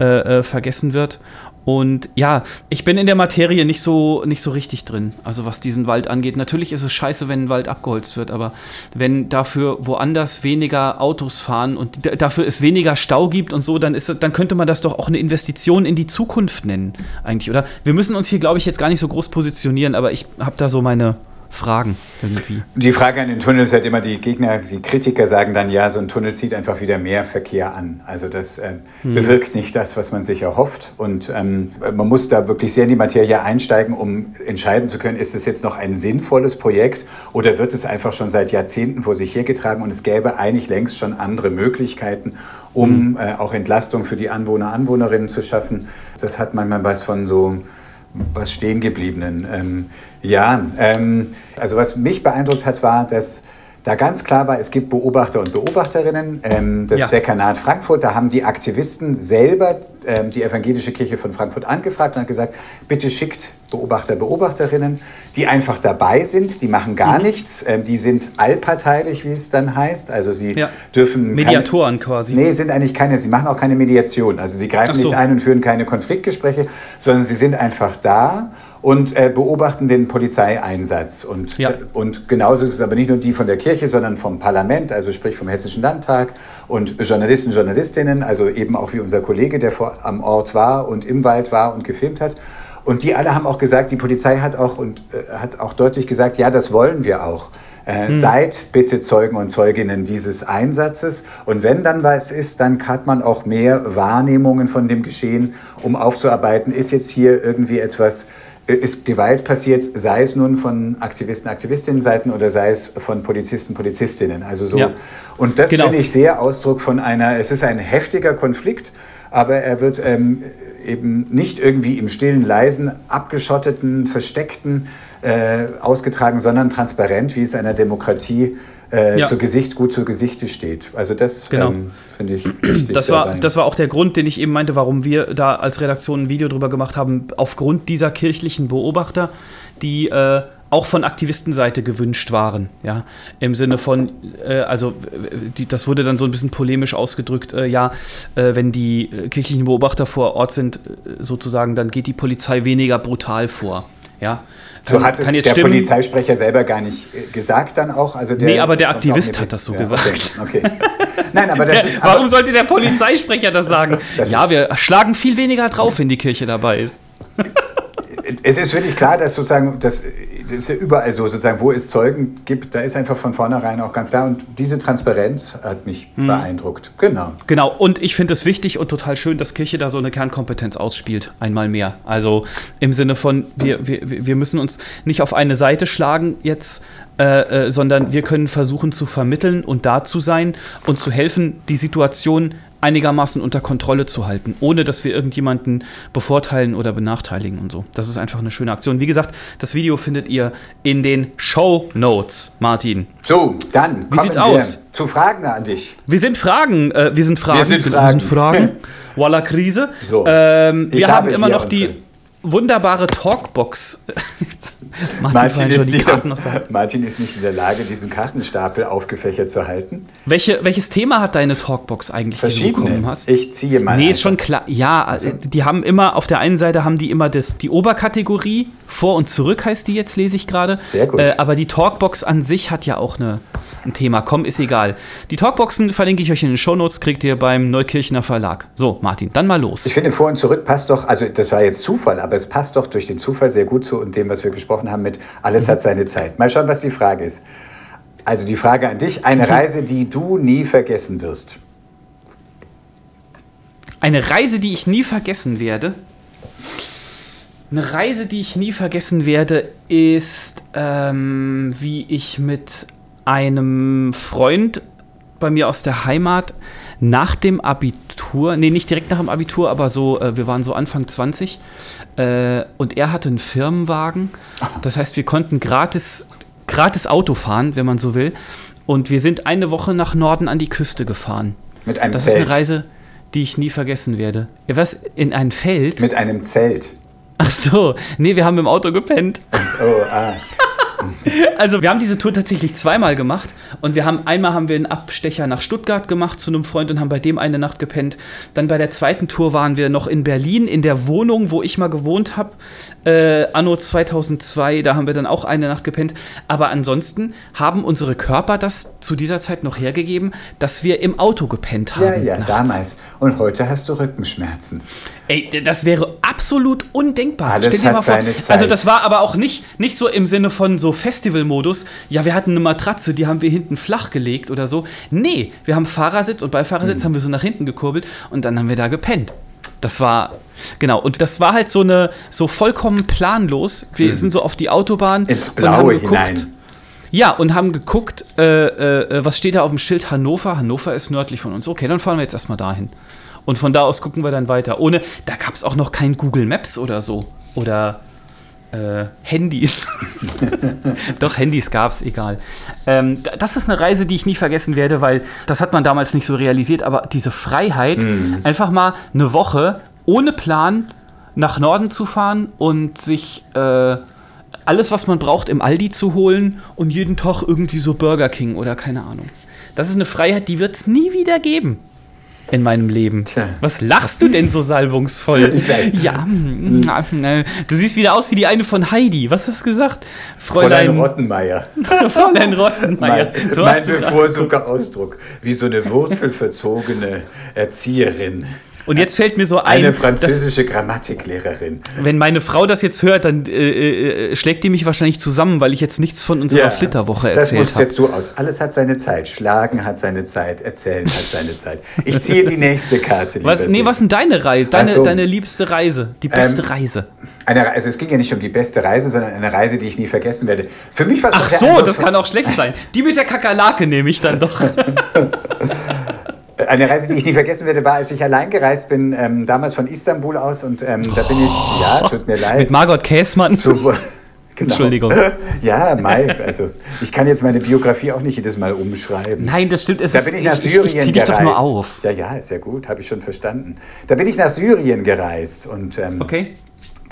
äh, äh, vergessen wird. Und ja, ich bin in der Materie nicht so, nicht so richtig drin, also was diesen Wald angeht. Natürlich ist es scheiße, wenn ein Wald abgeholzt wird, aber wenn dafür woanders weniger Autos fahren und dafür es weniger Stau gibt und so, dann, ist, dann könnte man das doch auch eine Investition in die Zukunft nennen, eigentlich, oder? Wir müssen uns hier, glaube ich, jetzt gar nicht so groß positionieren, aber ich habe da so meine Fragen irgendwie. Die Frage an den Tunnel ist halt immer, die Gegner, die Kritiker sagen dann, ja, so ein Tunnel zieht einfach wieder mehr Verkehr an. Also das ähm, Hm. bewirkt nicht das, was man sich erhofft. Und ähm, man muss da wirklich sehr in die Materie einsteigen, um entscheiden zu können, ist es jetzt noch ein sinnvolles Projekt oder wird es einfach schon seit Jahrzehnten vor sich hergetragen und es gäbe eigentlich längst schon andere Möglichkeiten, um äh, auch Entlastung für die Anwohner, Anwohnerinnen zu schaffen. Das hat manchmal was von so was stehengebliebenen. Ähm, ja, ähm, also was mich beeindruckt hat, war, dass da ganz klar war, es gibt Beobachter und Beobachterinnen. Ähm, das Ja. Dekanat Frankfurt, da haben die Aktivisten selber ähm, die Evangelische Kirche von Frankfurt angefragt und hat gesagt, bitte schickt Beobachter, Beobachterinnen, die einfach dabei sind, die machen gar Mhm. nichts, ähm, die sind allparteilich, wie es dann heißt. Also sie Ja. dürfen... keine- Mediatoren quasi. Nee, sind eigentlich keine, sie machen auch keine Mediation. Also sie greifen so. nicht ein und führen keine Konfliktgespräche, sondern sie sind einfach da und äh, beobachten den Polizeieinsatz. Und, Ja. und genauso ist es aber nicht nur die von der Kirche, sondern vom Parlament, also sprich vom Hessischen Landtag und Journalisten, Journalistinnen, also eben auch wie unser Kollege, der vor, am Ort war und im Wald war und gefilmt hat. Und die alle haben auch gesagt, die Polizei hat auch, und, äh, hat auch deutlich gesagt, ja, das wollen wir auch. Äh, Seid bitte Zeugen und Zeuginnen dieses Einsatzes. Und wenn dann was ist, dann hat man auch mehr Wahrnehmungen von dem Geschehen, um aufzuarbeiten, ist jetzt hier irgendwie etwas, äh, ist Gewalt passiert, sei es nun von Aktivisten, Aktivistinnenseiten oder sei es von Polizisten, Polizistinnen. Also so. Ja. Und das Genau. finde ich sehr Ausdruck von einer, es ist ein heftiger Konflikt, aber er wird ähm, eben nicht irgendwie im stillen, leisen, abgeschotteten, versteckten äh, ausgetragen, sondern transparent, wie es einer Demokratie äh, Ja. zu Gesicht, gut zu Gesichte steht. Also das Genau. ähm, finde ich wichtig. Das war, dabei. das war auch der Grund, den ich eben meinte, warum wir da als Redaktion ein Video drüber gemacht haben, aufgrund dieser kirchlichen Beobachter, die äh, auch von Aktivistenseite gewünscht waren. Ja? Im Sinne von, äh, also äh, die, das wurde dann so ein bisschen polemisch ausgedrückt, äh, ja, äh, wenn die äh, kirchlichen Beobachter vor Ort sind, äh, sozusagen, dann geht die Polizei weniger brutal vor. Ja? so hat es der stimmen. Polizeisprecher selber gar nicht äh, gesagt dann auch. Also der Nee, aber der Aktivist hat das so ja, gesagt. Okay. okay. Nein, aber das Der, ist... warum aber, sollte der Polizeisprecher das sagen? Das ja, wir schlagen viel weniger drauf, wenn die Kirche dabei ist. es ist wirklich klar, dass sozusagen das, das ist ja überall so, sozusagen, wo es Zeugen gibt, da ist einfach von vornherein auch ganz klar. Und diese Transparenz hat mich Mhm. beeindruckt. Genau. Genau, und ich finde es wichtig und total schön, dass Kirche da so eine Kernkompetenz ausspielt, einmal mehr. Also im Sinne von, wir, wir, wir müssen uns nicht auf eine Seite schlagen jetzt, äh, äh, sondern wir können versuchen zu vermitteln und da zu sein und zu helfen, die Situation einigermaßen unter Kontrolle zu halten, ohne dass wir irgendjemanden bevorteilen oder benachteiligen und so. Das ist einfach eine schöne Aktion. Wie gesagt, das Video findet ihr in den Show Notes, Martin. So, dann Wie sieht's wir aus? zu Fragen an dich. Wir sind Fragen, äh, wir sind Fragen, Wir sind Fragen. Wir sind Fragen. Walla Krise. So. Ähm, wir haben habe immer noch die wunderbare Talkbox. Martin, Martin ist, nicht, der. Martin ist nicht in der Lage, diesen Kartenstapel aufgefächert zu halten. Welche, welches Thema hat deine Talkbox eigentlich, die du Verschiedene. bekommen hast? Ich ziehe mal. Nee, ist einfach. schon klar. Ja, also, die haben immer, auf der einen Seite haben die immer das, die Oberkategorie, vor und zurück heißt die jetzt, lese ich gerade. Sehr gut. Äh, aber die Talkbox an sich hat ja auch eine, ein Thema. Komm, ist egal. Die Talkboxen verlinke ich euch in den Shownotes, kriegt ihr beim Neukirchener Verlag. So, Martin, dann mal los. Ich finde, vor und zurück passt doch, also das war jetzt Zufall, aber es passt doch durch den Zufall sehr gut zu und dem, was wir gesprochen haben mit alles hat seine Zeit. Mal schauen, was die Frage ist. Also die Frage an dich, eine Reise, die du nie vergessen wirst. Eine Reise, die ich nie vergessen werde. Eine Reise, die ich nie vergessen werde, ist, ähm, wie ich mit einem Freund bei mir aus der Heimat nach dem Abitur, nee, nicht direkt nach dem Abitur, aber so, äh, wir waren so Anfang 20 äh, und er hatte einen Firmenwagen. Das heißt, wir konnten gratis, gratis Auto fahren, wenn man so will. Und wir sind eine Woche nach Norden an die Küste gefahren. Mit einem Das ist Zelt. eine Reise, die ich nie vergessen werde. Was? In ein Feld? Mit einem Zelt. Ach so, nee, wir haben im Auto gepennt. Oh, ah. Also wir haben diese Tour tatsächlich zweimal gemacht und wir haben einmal haben wir einen Abstecher nach Stuttgart gemacht zu einem Freund und haben bei dem eine Nacht gepennt. Dann bei der zweiten Tour waren wir noch in Berlin in der Wohnung, wo ich mal gewohnt habe, äh, anno 2002. Da haben wir dann auch eine Nacht gepennt. Aber ansonsten haben unsere Körper das zu dieser Zeit noch hergegeben, dass wir im Auto gepennt haben. Ja, ja, nachts. damals. Und heute hast du Rückenschmerzen. Ey, das wäre absolut undenkbar. Alles Stell dir mal vor. Also das war aber auch nicht, nicht so im Sinne von so Festival-Modus. Ja, wir hatten eine Matratze, die haben wir hinten flach gelegt oder so. Nee, wir haben Fahrersitz und Beifahrersitz Hm. haben wir so nach hinten gekurbelt und dann haben wir da gepennt. Das war, genau, und das war halt so eine, so vollkommen planlos. Wir sind so auf die Autobahn Ins und haben Blaue geguckt. hinein. Ja, und haben geguckt, äh, äh, was steht da auf dem Schild Hannover? Hannover ist nördlich von uns. Okay, dann fahren wir jetzt erstmal dahin. Und von da aus gucken wir dann weiter. Ohne, da gab es auch noch kein Google Maps oder so. Oder äh, Handys. Doch, Handys gab es, egal. Ähm, da- das ist eine Reise, die ich nie vergessen werde, weil das hat man damals nicht so realisiert, aber diese Freiheit, einfach mal eine Woche ohne Plan nach Norden zu fahren und sich äh, alles, was man braucht, im Aldi zu holen und jeden Tag irgendwie so Burger King oder keine Ahnung. Das ist eine Freiheit, die wird es nie wieder geben in meinem Leben. Tja. Was lachst du denn so salbungsvoll? Ja, äh, du siehst wieder aus wie die eine von Heidi. Was hast du gesagt? Fräulein Fräulein, Rottenmeier. Fräulein Rottenmeier. Mein, So mein grad bevorzugter Ausdruck. Wie so eine wurzelverzogene Erzieherin. Und jetzt fällt mir so ein, Eine dass, französische Grammatiklehrerin. wenn meine Frau das jetzt hört, dann äh, äh, schlägt die mich wahrscheinlich zusammen, weil ich jetzt nichts von unserer Flitterwoche Das erzählt musst habe. jetzt du aus. Alles hat seine Zeit. Schlagen hat seine Zeit. Erzählen hat seine Zeit. Ich ziehe die nächste Karte. Was, nee, was denn deine Reise? Deine, so. deine liebste Reise? Die beste Ähm, Reise? Eine, also es ging ja nicht um die beste Reise, sondern eine Reise, die ich nie vergessen werde. Für mich war Ach so, das kann auch schlecht sein. Die mit der Kakerlake nehme ich dann doch. Eine Reise, die ich nie vergessen werde, war, als ich allein gereist bin, ähm, damals von Istanbul aus und ähm, da bin ich, ja, tut mir leid. mit Margot Käßmann. zu, genau. Entschuldigung. Ja, Mai, also ich kann jetzt meine Biografie auch nicht jedes Mal umschreiben. Nein, das stimmt. Es Da bin ich nach ich, Syrien ich, ich zieh dich gereist. doch nur auf. Ja, ja, ist ja gut, habe ich schon verstanden. Da bin ich nach Syrien gereist und ähm, Okay.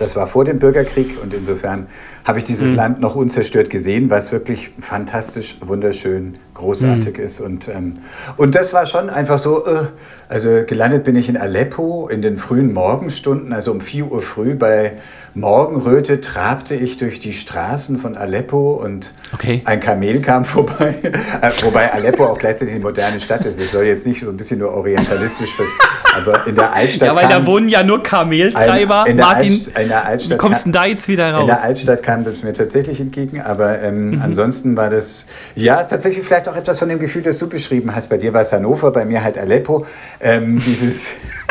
Das war vor dem Bürgerkrieg und insofern habe ich Mhm. dieses Land noch unzerstört gesehen, was wirklich fantastisch, wunderschön, großartig Mhm. ist. Und, ähm, und das war schon einfach so, äh, also gelandet bin ich in Aleppo in den frühen Morgenstunden, also um 4 Uhr früh bei Morgenröte trabte ich durch die Straßen von Aleppo und Okay. ein Kamel kam vorbei. Äh, Wobei Aleppo auch gleichzeitig eine moderne Stadt ist. Es soll jetzt nicht so ein bisschen nur orientalistisch vers Aber in der Altstadt. Ja, weil da wohnen ja nur Kameltreiber. in der Martin, Altst- in der Altstadt wie kommst du kam- denn da jetzt wieder In raus? der Altstadt kam das mir tatsächlich entgegen, aber ähm, ansonsten war das, ja, tatsächlich vielleicht auch etwas von dem Gefühl, das du beschrieben hast. Bei dir war es Hannover, bei mir halt Aleppo. Ähm, dieses,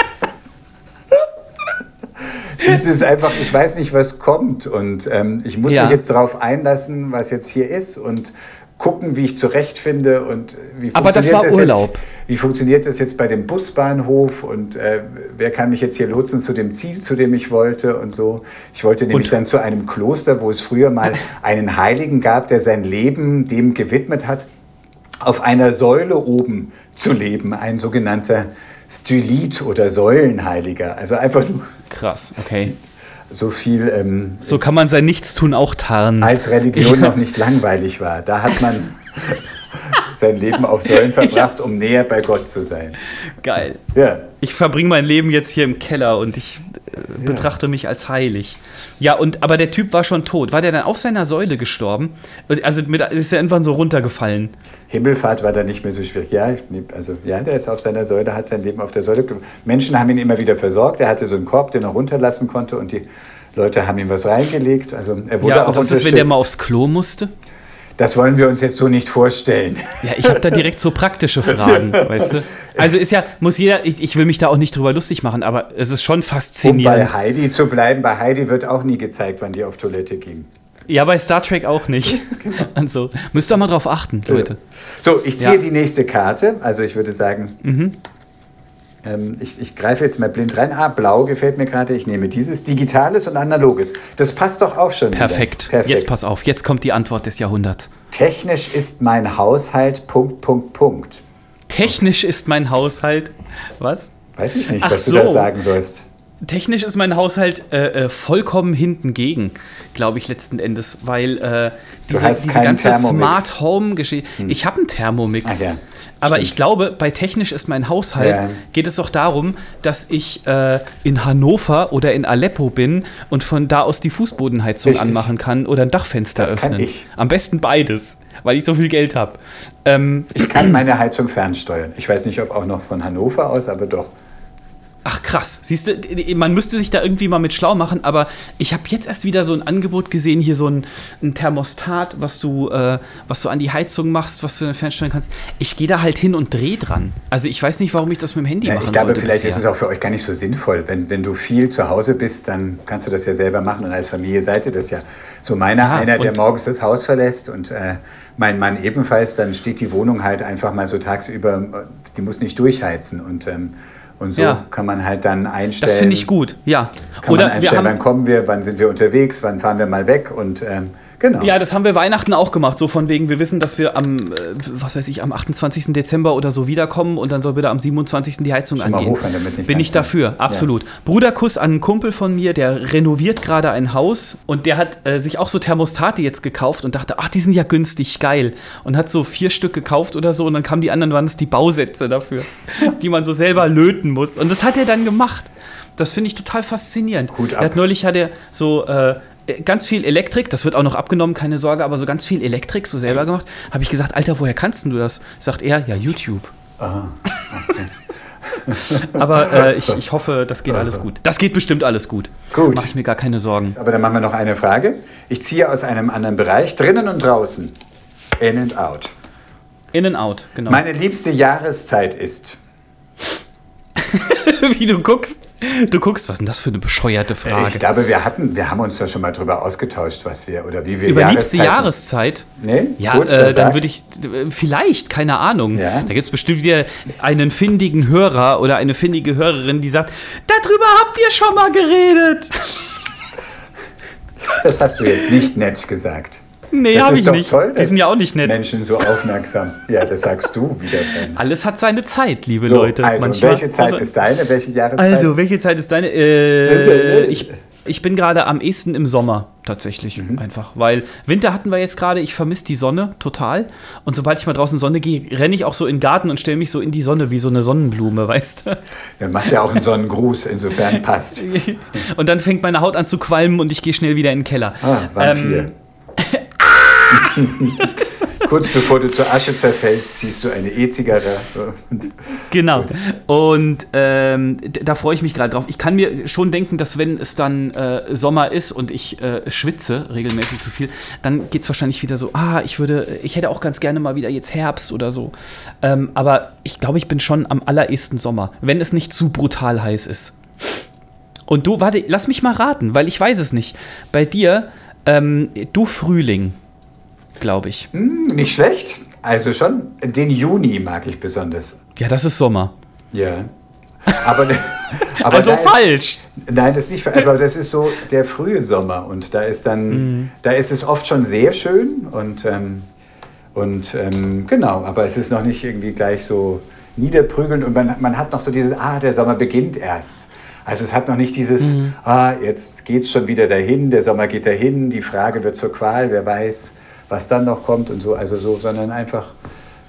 dieses einfach, ich weiß nicht, was kommt und ähm, ich muss Ja. mich jetzt darauf einlassen, was jetzt hier ist und gucken, wie ich zurechtfinde und wie Aber das funktioniert war jetzt- Urlaub. wie funktioniert das jetzt bei dem Busbahnhof und äh, wer kann mich jetzt hier lotsen zu dem Ziel, zu dem ich wollte und so. Ich wollte nämlich Und- dann zu einem Kloster, wo es früher mal einen Heiligen gab, der sein Leben dem gewidmet hat, auf einer Säule oben zu leben, ein sogenannter Stylit oder Säulenheiliger. Also einfach nur Krass, okay. so viel, ähm, So kann man sein Nichtstun auch tarnen. als Religion noch nicht langweilig war. Da hat man sein Leben auf Säulen verbracht, um näher bei Gott zu sein. Geil. Ja. Ich verbringe mein Leben jetzt hier im Keller und ich äh, betrachte mich als heilig. Ja, und aber der Typ war schon tot. War der dann auf seiner Säule gestorben? Also mit, ist er irgendwann so runtergefallen. Himmelfahrt war da nicht mehr so schwierig. Ja, also ja, der ist auf seiner Säule, hat sein Leben auf der Säule. Menschen haben ihn immer wieder versorgt. Er hatte so einen Korb, den er runterlassen konnte und die Leute haben ihm was reingelegt. Also er wurde Ja, auch und was ist, wenn der mal aufs Klo musste? Das wollen wir uns jetzt so nicht vorstellen. Ja, ich habe da direkt so praktische Fragen, weißt du? Also ist ja, muss jeder, ich, ich will mich da auch nicht drüber lustig machen, aber es ist schon Um bei faszinierend. Heidi zu bleiben, bei Heidi wird auch nie gezeigt, wann die auf Toilette ging. ja, bei Star Trek auch nicht. Und so. Müsst ihr mal drauf achten, Leute. So, ich ziehe Ja. die nächste Karte. Also ich würde sagen, ähm, ich, ich greife jetzt mal blind rein. Ah, blau gefällt mir gerade. Ich nehme dieses. Digitales und analoges. Das passt doch auch schon. Perfekt. Perfekt. Jetzt pass auf, jetzt kommt die Antwort des Jahrhunderts. Technisch ist mein Haushalt Punkt, Punkt, Punkt. Technisch ist mein Haushalt. Was? Weiß ich nicht, Ach was so. du da sagen sollst. Technisch ist mein Haushalt äh, äh, vollkommen hinten gegen, glaube ich, letzten Endes, weil äh, diese, diese ganze Thermomix. Hm. Smart Home Geschichte. Ich habe einen Thermomix. Ach ja, aber stimmt. ich glaube, bei technisch ist mein Haushalt, Ja. geht es doch darum, dass ich äh, in Hannover oder in Aleppo bin und von da aus die Fußbodenheizung Richtig. anmachen kann oder ein Dachfenster Das kann öffnen. Am besten beides, weil ich so viel Geld habe. Ähm, Ich kann meine Heizung fernsteuern. Ich weiß nicht, ob auch noch von Hannover aus, aber doch. Ach krass, siehst du, man müsste sich da irgendwie mal mit schlau machen, aber ich habe jetzt erst wieder so ein Angebot gesehen, hier so ein, ein Thermostat, was du, äh, was du an die Heizung machst, was du dann fernsteuern kannst. Ich gehe da halt hin und dreh dran. Also ich weiß nicht, warum ich das mit dem Handy Ja, machen ich glaube, vielleicht bisher. ist es auch für euch gar nicht so sinnvoll. Wenn, wenn du viel zu Hause bist, dann kannst du das ja selber machen. Und als Familie seid ihr das ja. So meiner, Ja, einer, der morgens das Haus verlässt und äh, mein Mann ebenfalls, dann steht die Wohnung halt einfach mal so tagsüber, die muss nicht durchheizen. Und, ähm, und so Ja. kann man halt dann einstellen. das finde ich gut, ja. Kann Oder man wir einstellen, wann kommen wir, wann sind wir unterwegs, wann fahren wir mal weg und ähm, genau. ja, das haben wir Weihnachten auch gemacht, so von wegen, wir wissen, dass wir am, äh, was weiß ich, am 28. Dezember oder so wiederkommen und dann soll wieder am 27. die Heizung Schon mal angehen. nicht Bin ich dafür, absolut. Bruderkuss an einen Kumpel von mir, der renoviert gerade ein Haus und der hat äh, sich auch so Thermostate jetzt gekauft und dachte, ach, die sind ja günstig, geil. Und hat so vier Stück gekauft oder so und dann kamen die anderen, waren es die Bausätze dafür, die man so selber löten muss. Und das hat er dann gemacht. Das finde ich total faszinierend. Er ab. hat neulich hat er so äh, ganz viel Elektrik, das wird auch noch abgenommen, keine Sorge, aber so ganz viel Elektrik so selber gemacht. Habe ich gesagt, Alter, woher kannst du das? Sagt er, ja, YouTube. Aha. Aber äh, ich, ich hoffe, das geht alles gut. Das geht bestimmt alles gut. Gut. Mache ich mir gar keine Sorgen. Aber dann machen wir noch eine Frage. Ich ziehe aus einem anderen Bereich, drinnen und draußen. In and out. In and out, genau. Meine liebste Jahreszeit ist. Wie du guckst. Du guckst, was ist denn das für eine bescheuerte Ich Frage? glaube, wir hatten, wir haben uns da schon mal drüber ausgetauscht, was wir oder wie wir Über liebste Jahreszeit? Nee? Ja, Gut, äh, dann würde ich, äh, vielleicht, keine Ahnung. Ja. Da gibt es bestimmt wieder einen findigen Hörer oder eine findige Hörerin, die sagt, darüber habt ihr schon mal geredet. Das hast du jetzt nicht nett gesagt. Nee, das habe ist ich doch nicht. toll. die sind ja auch nicht nett. Menschen so aufmerksam. Ja, das sagst du wieder. Ben. Alles hat seine Zeit, liebe So, Leute. also, Manchmal- welche Zeit also- ist deine? Welche Jahreszeit? Also, welche Zeit ist deine? Äh, ich, ich bin gerade am ehesten im Sommer, tatsächlich. Mhm. Einfach. Weil Winter hatten wir jetzt gerade, ich vermisse die Sonne total. Und sobald ich mal draußen Sonne gehe, renne ich auch so in den Garten und stelle mich so in die Sonne wie so eine Sonnenblume, weißt du? Du machst ja auch einen Sonnengruß, insofern passt. Und dann fängt meine Haut an zu qualmen und ich gehe schnell wieder in den Keller. Ah, Vampir. Ähm, Kurz bevor du zur Asche zerfällst, ziehst du eine E-Zigarre. Genau. Und ähm, da freue ich mich gerade drauf. Ich kann mir schon denken, dass wenn es dann äh, Sommer ist und ich äh, schwitze regelmäßig zu viel, dann geht es wahrscheinlich wieder so, ah, ich würde, ich hätte auch ganz gerne mal wieder jetzt Herbst oder so. Ähm, aber ich glaube, ich bin schon am allerersten Sommer, wenn es nicht zu brutal heiß ist. Und du, warte, lass mich mal raten, weil ich weiß es nicht. Bei dir, ähm, du Frühling, glaube ich. Hm, nicht schlecht. Also schon. Den Juni mag ich besonders. Ja, das ist Sommer. Ja. Aber, aber also da falsch. Nein, das ist nicht falsch. Aber das ist so der frühe Sommer. Und da ist dann, Mhm. da ist es oft schon sehr schön. Und, ähm, und ähm, genau, aber es ist noch nicht irgendwie gleich so niederprügelnd. Und man, man hat noch so dieses, ah, der Sommer beginnt erst. Also es hat noch nicht dieses, Mhm. ah, jetzt geht es schon wieder dahin, der Sommer geht dahin, die Frage wird zur Qual, wer weiß, was dann noch kommt und so, also so, sondern einfach,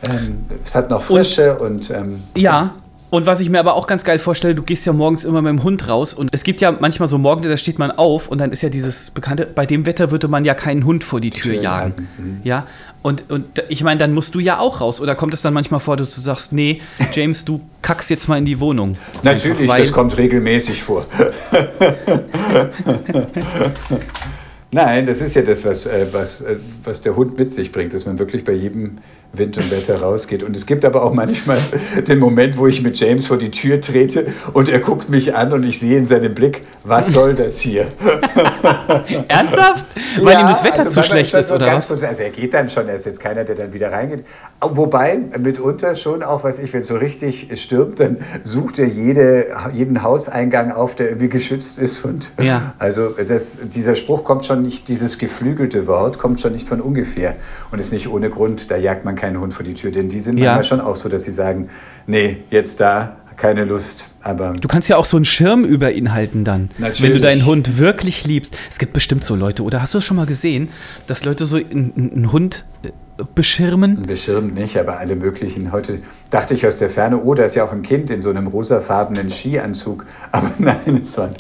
ähm, es hat noch Frische und, ähm, Ja. Und was ich mir aber auch ganz geil vorstelle, du gehst ja morgens immer mit dem Hund raus und es gibt ja manchmal so Morgen, da steht man auf und dann ist ja dieses bekannte, bei dem Wetter würde man ja keinen Hund vor die Tür Tür jagen. halten, mhm. Ja. Und, und ich meine, dann musst du ja auch raus. Oder kommt es dann manchmal vor, dass du sagst, nee, James, du kackst jetzt mal in die Wohnung? Natürlich, Einfach, das kommt regelmäßig vor. Nein, das ist ja das, was, äh, was, äh, was der Hund mit sich bringt, dass man wirklich bei jedem Wind und Wetter rausgeht. Und es gibt aber auch manchmal den Moment, wo ich mit James vor die Tür trete und er guckt mich an und ich sehe in seinem Blick, was soll das hier? Ernsthaft? Weil Ja, ihm das Wetter also zu schlecht ist, oder was? kurz- Also er geht dann schon, er ist jetzt keiner, der dann wieder reingeht. Wobei mitunter schon auch, weiß ich, wenn es so richtig stürmt, dann sucht er jede, jeden Hauseingang auf, der irgendwie geschützt ist. Und Ja. also das, dieser Spruch kommt schon nicht, dieses geflügelte Wort kommt schon nicht von ungefähr und ist nicht ohne Grund, da jagt man keinen Hund vor die Tür, denn die sind Ja. manchmal schon auch so, dass sie sagen, nee, jetzt da, keine Lust, aber Du kannst ja auch so einen Schirm über ihn halten dann, wenn du Natürlich. deinen Hund wirklich liebst. Es gibt bestimmt so Leute, oder hast du das schon mal gesehen, dass Leute so einen, einen Hund äh, beschirmen? Beschirmt nicht, aber alle möglichen. Heute dachte ich aus der Ferne, oh, da ist ja auch ein Kind in so einem rosafarbenen Skianzug. Aber nein, es war,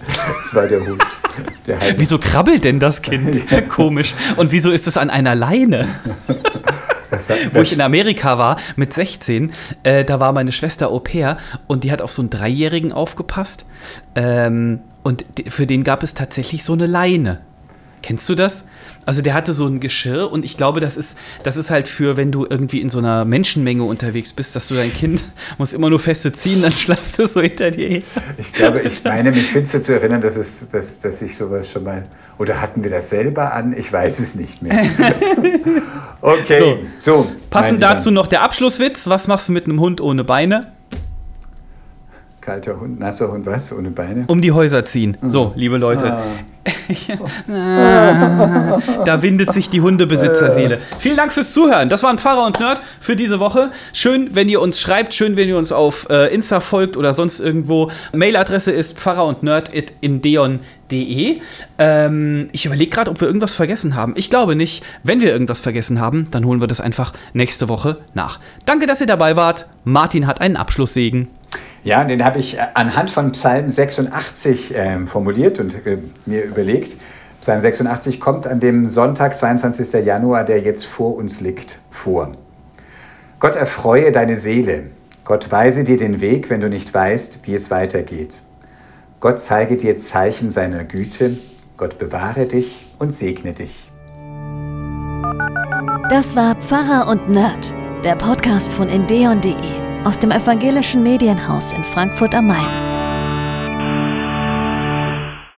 es war der Hund. Der Wieso krabbelt denn das Kind? Komisch. Und wieso ist es an einer Leine? Wo ich in Amerika war mit 16, äh, da war meine Schwester Au pair und die hat auf so einen Dreijährigen aufgepasst. Ähm, und für den gab es tatsächlich so eine Leine. Kennst du das? Also der hatte so ein Geschirr und ich glaube, das ist, das ist halt für, wenn du irgendwie in so einer Menschenmenge unterwegs bist, dass du dein Kind muss immer nur feste ziehen, dann schleift es so hinter dir her. ich glaube, ich meine, mich finster zu erinnern, dass, es, dass, dass ich sowas schon mal. Oder hatten wir das selber an? Ich weiß es nicht mehr. Okay, so. Passend meine dazu noch der Abschlusswitz. Was machst du mit einem Hund ohne Beine? Kalter Hund, nasser Hund, was? Ohne Beine? Um die Häuser ziehen. So, liebe Leute. Ah. Da windet sich die Hundebesitzerseele. Vielen Dank fürs Zuhören. Das waren Pfarrer und Nerd für diese Woche. Schön, wenn ihr uns schreibt, schön, wenn ihr uns auf äh, Insta folgt oder sonst irgendwo. Mailadresse ist pfarrer und nerd.indeon.de. Ähm, ich überlege gerade, ob wir irgendwas vergessen haben. Ich glaube nicht. Wenn wir irgendwas vergessen haben, dann holen wir das einfach nächste Woche nach. Danke, dass ihr dabei wart. Martin hat einen Abschlusssegen. Ja, den habe ich äh, anhand von Psalm 86 ähm, formuliert und äh, mir überlegt. Psalm 86 kommt an dem Sonntag, 22. Januar, der jetzt vor uns liegt, vor. Gott erfreue deine Seele. Gott weise dir den Weg, wenn du nicht weißt, wie es weitergeht. Gott zeige dir Zeichen seiner Güte. Gott bewahre dich und segne dich. Das war Pfarrer und Nerd, der Podcast von endeon.de aus dem evangelischen Medienhaus in Frankfurt am Main.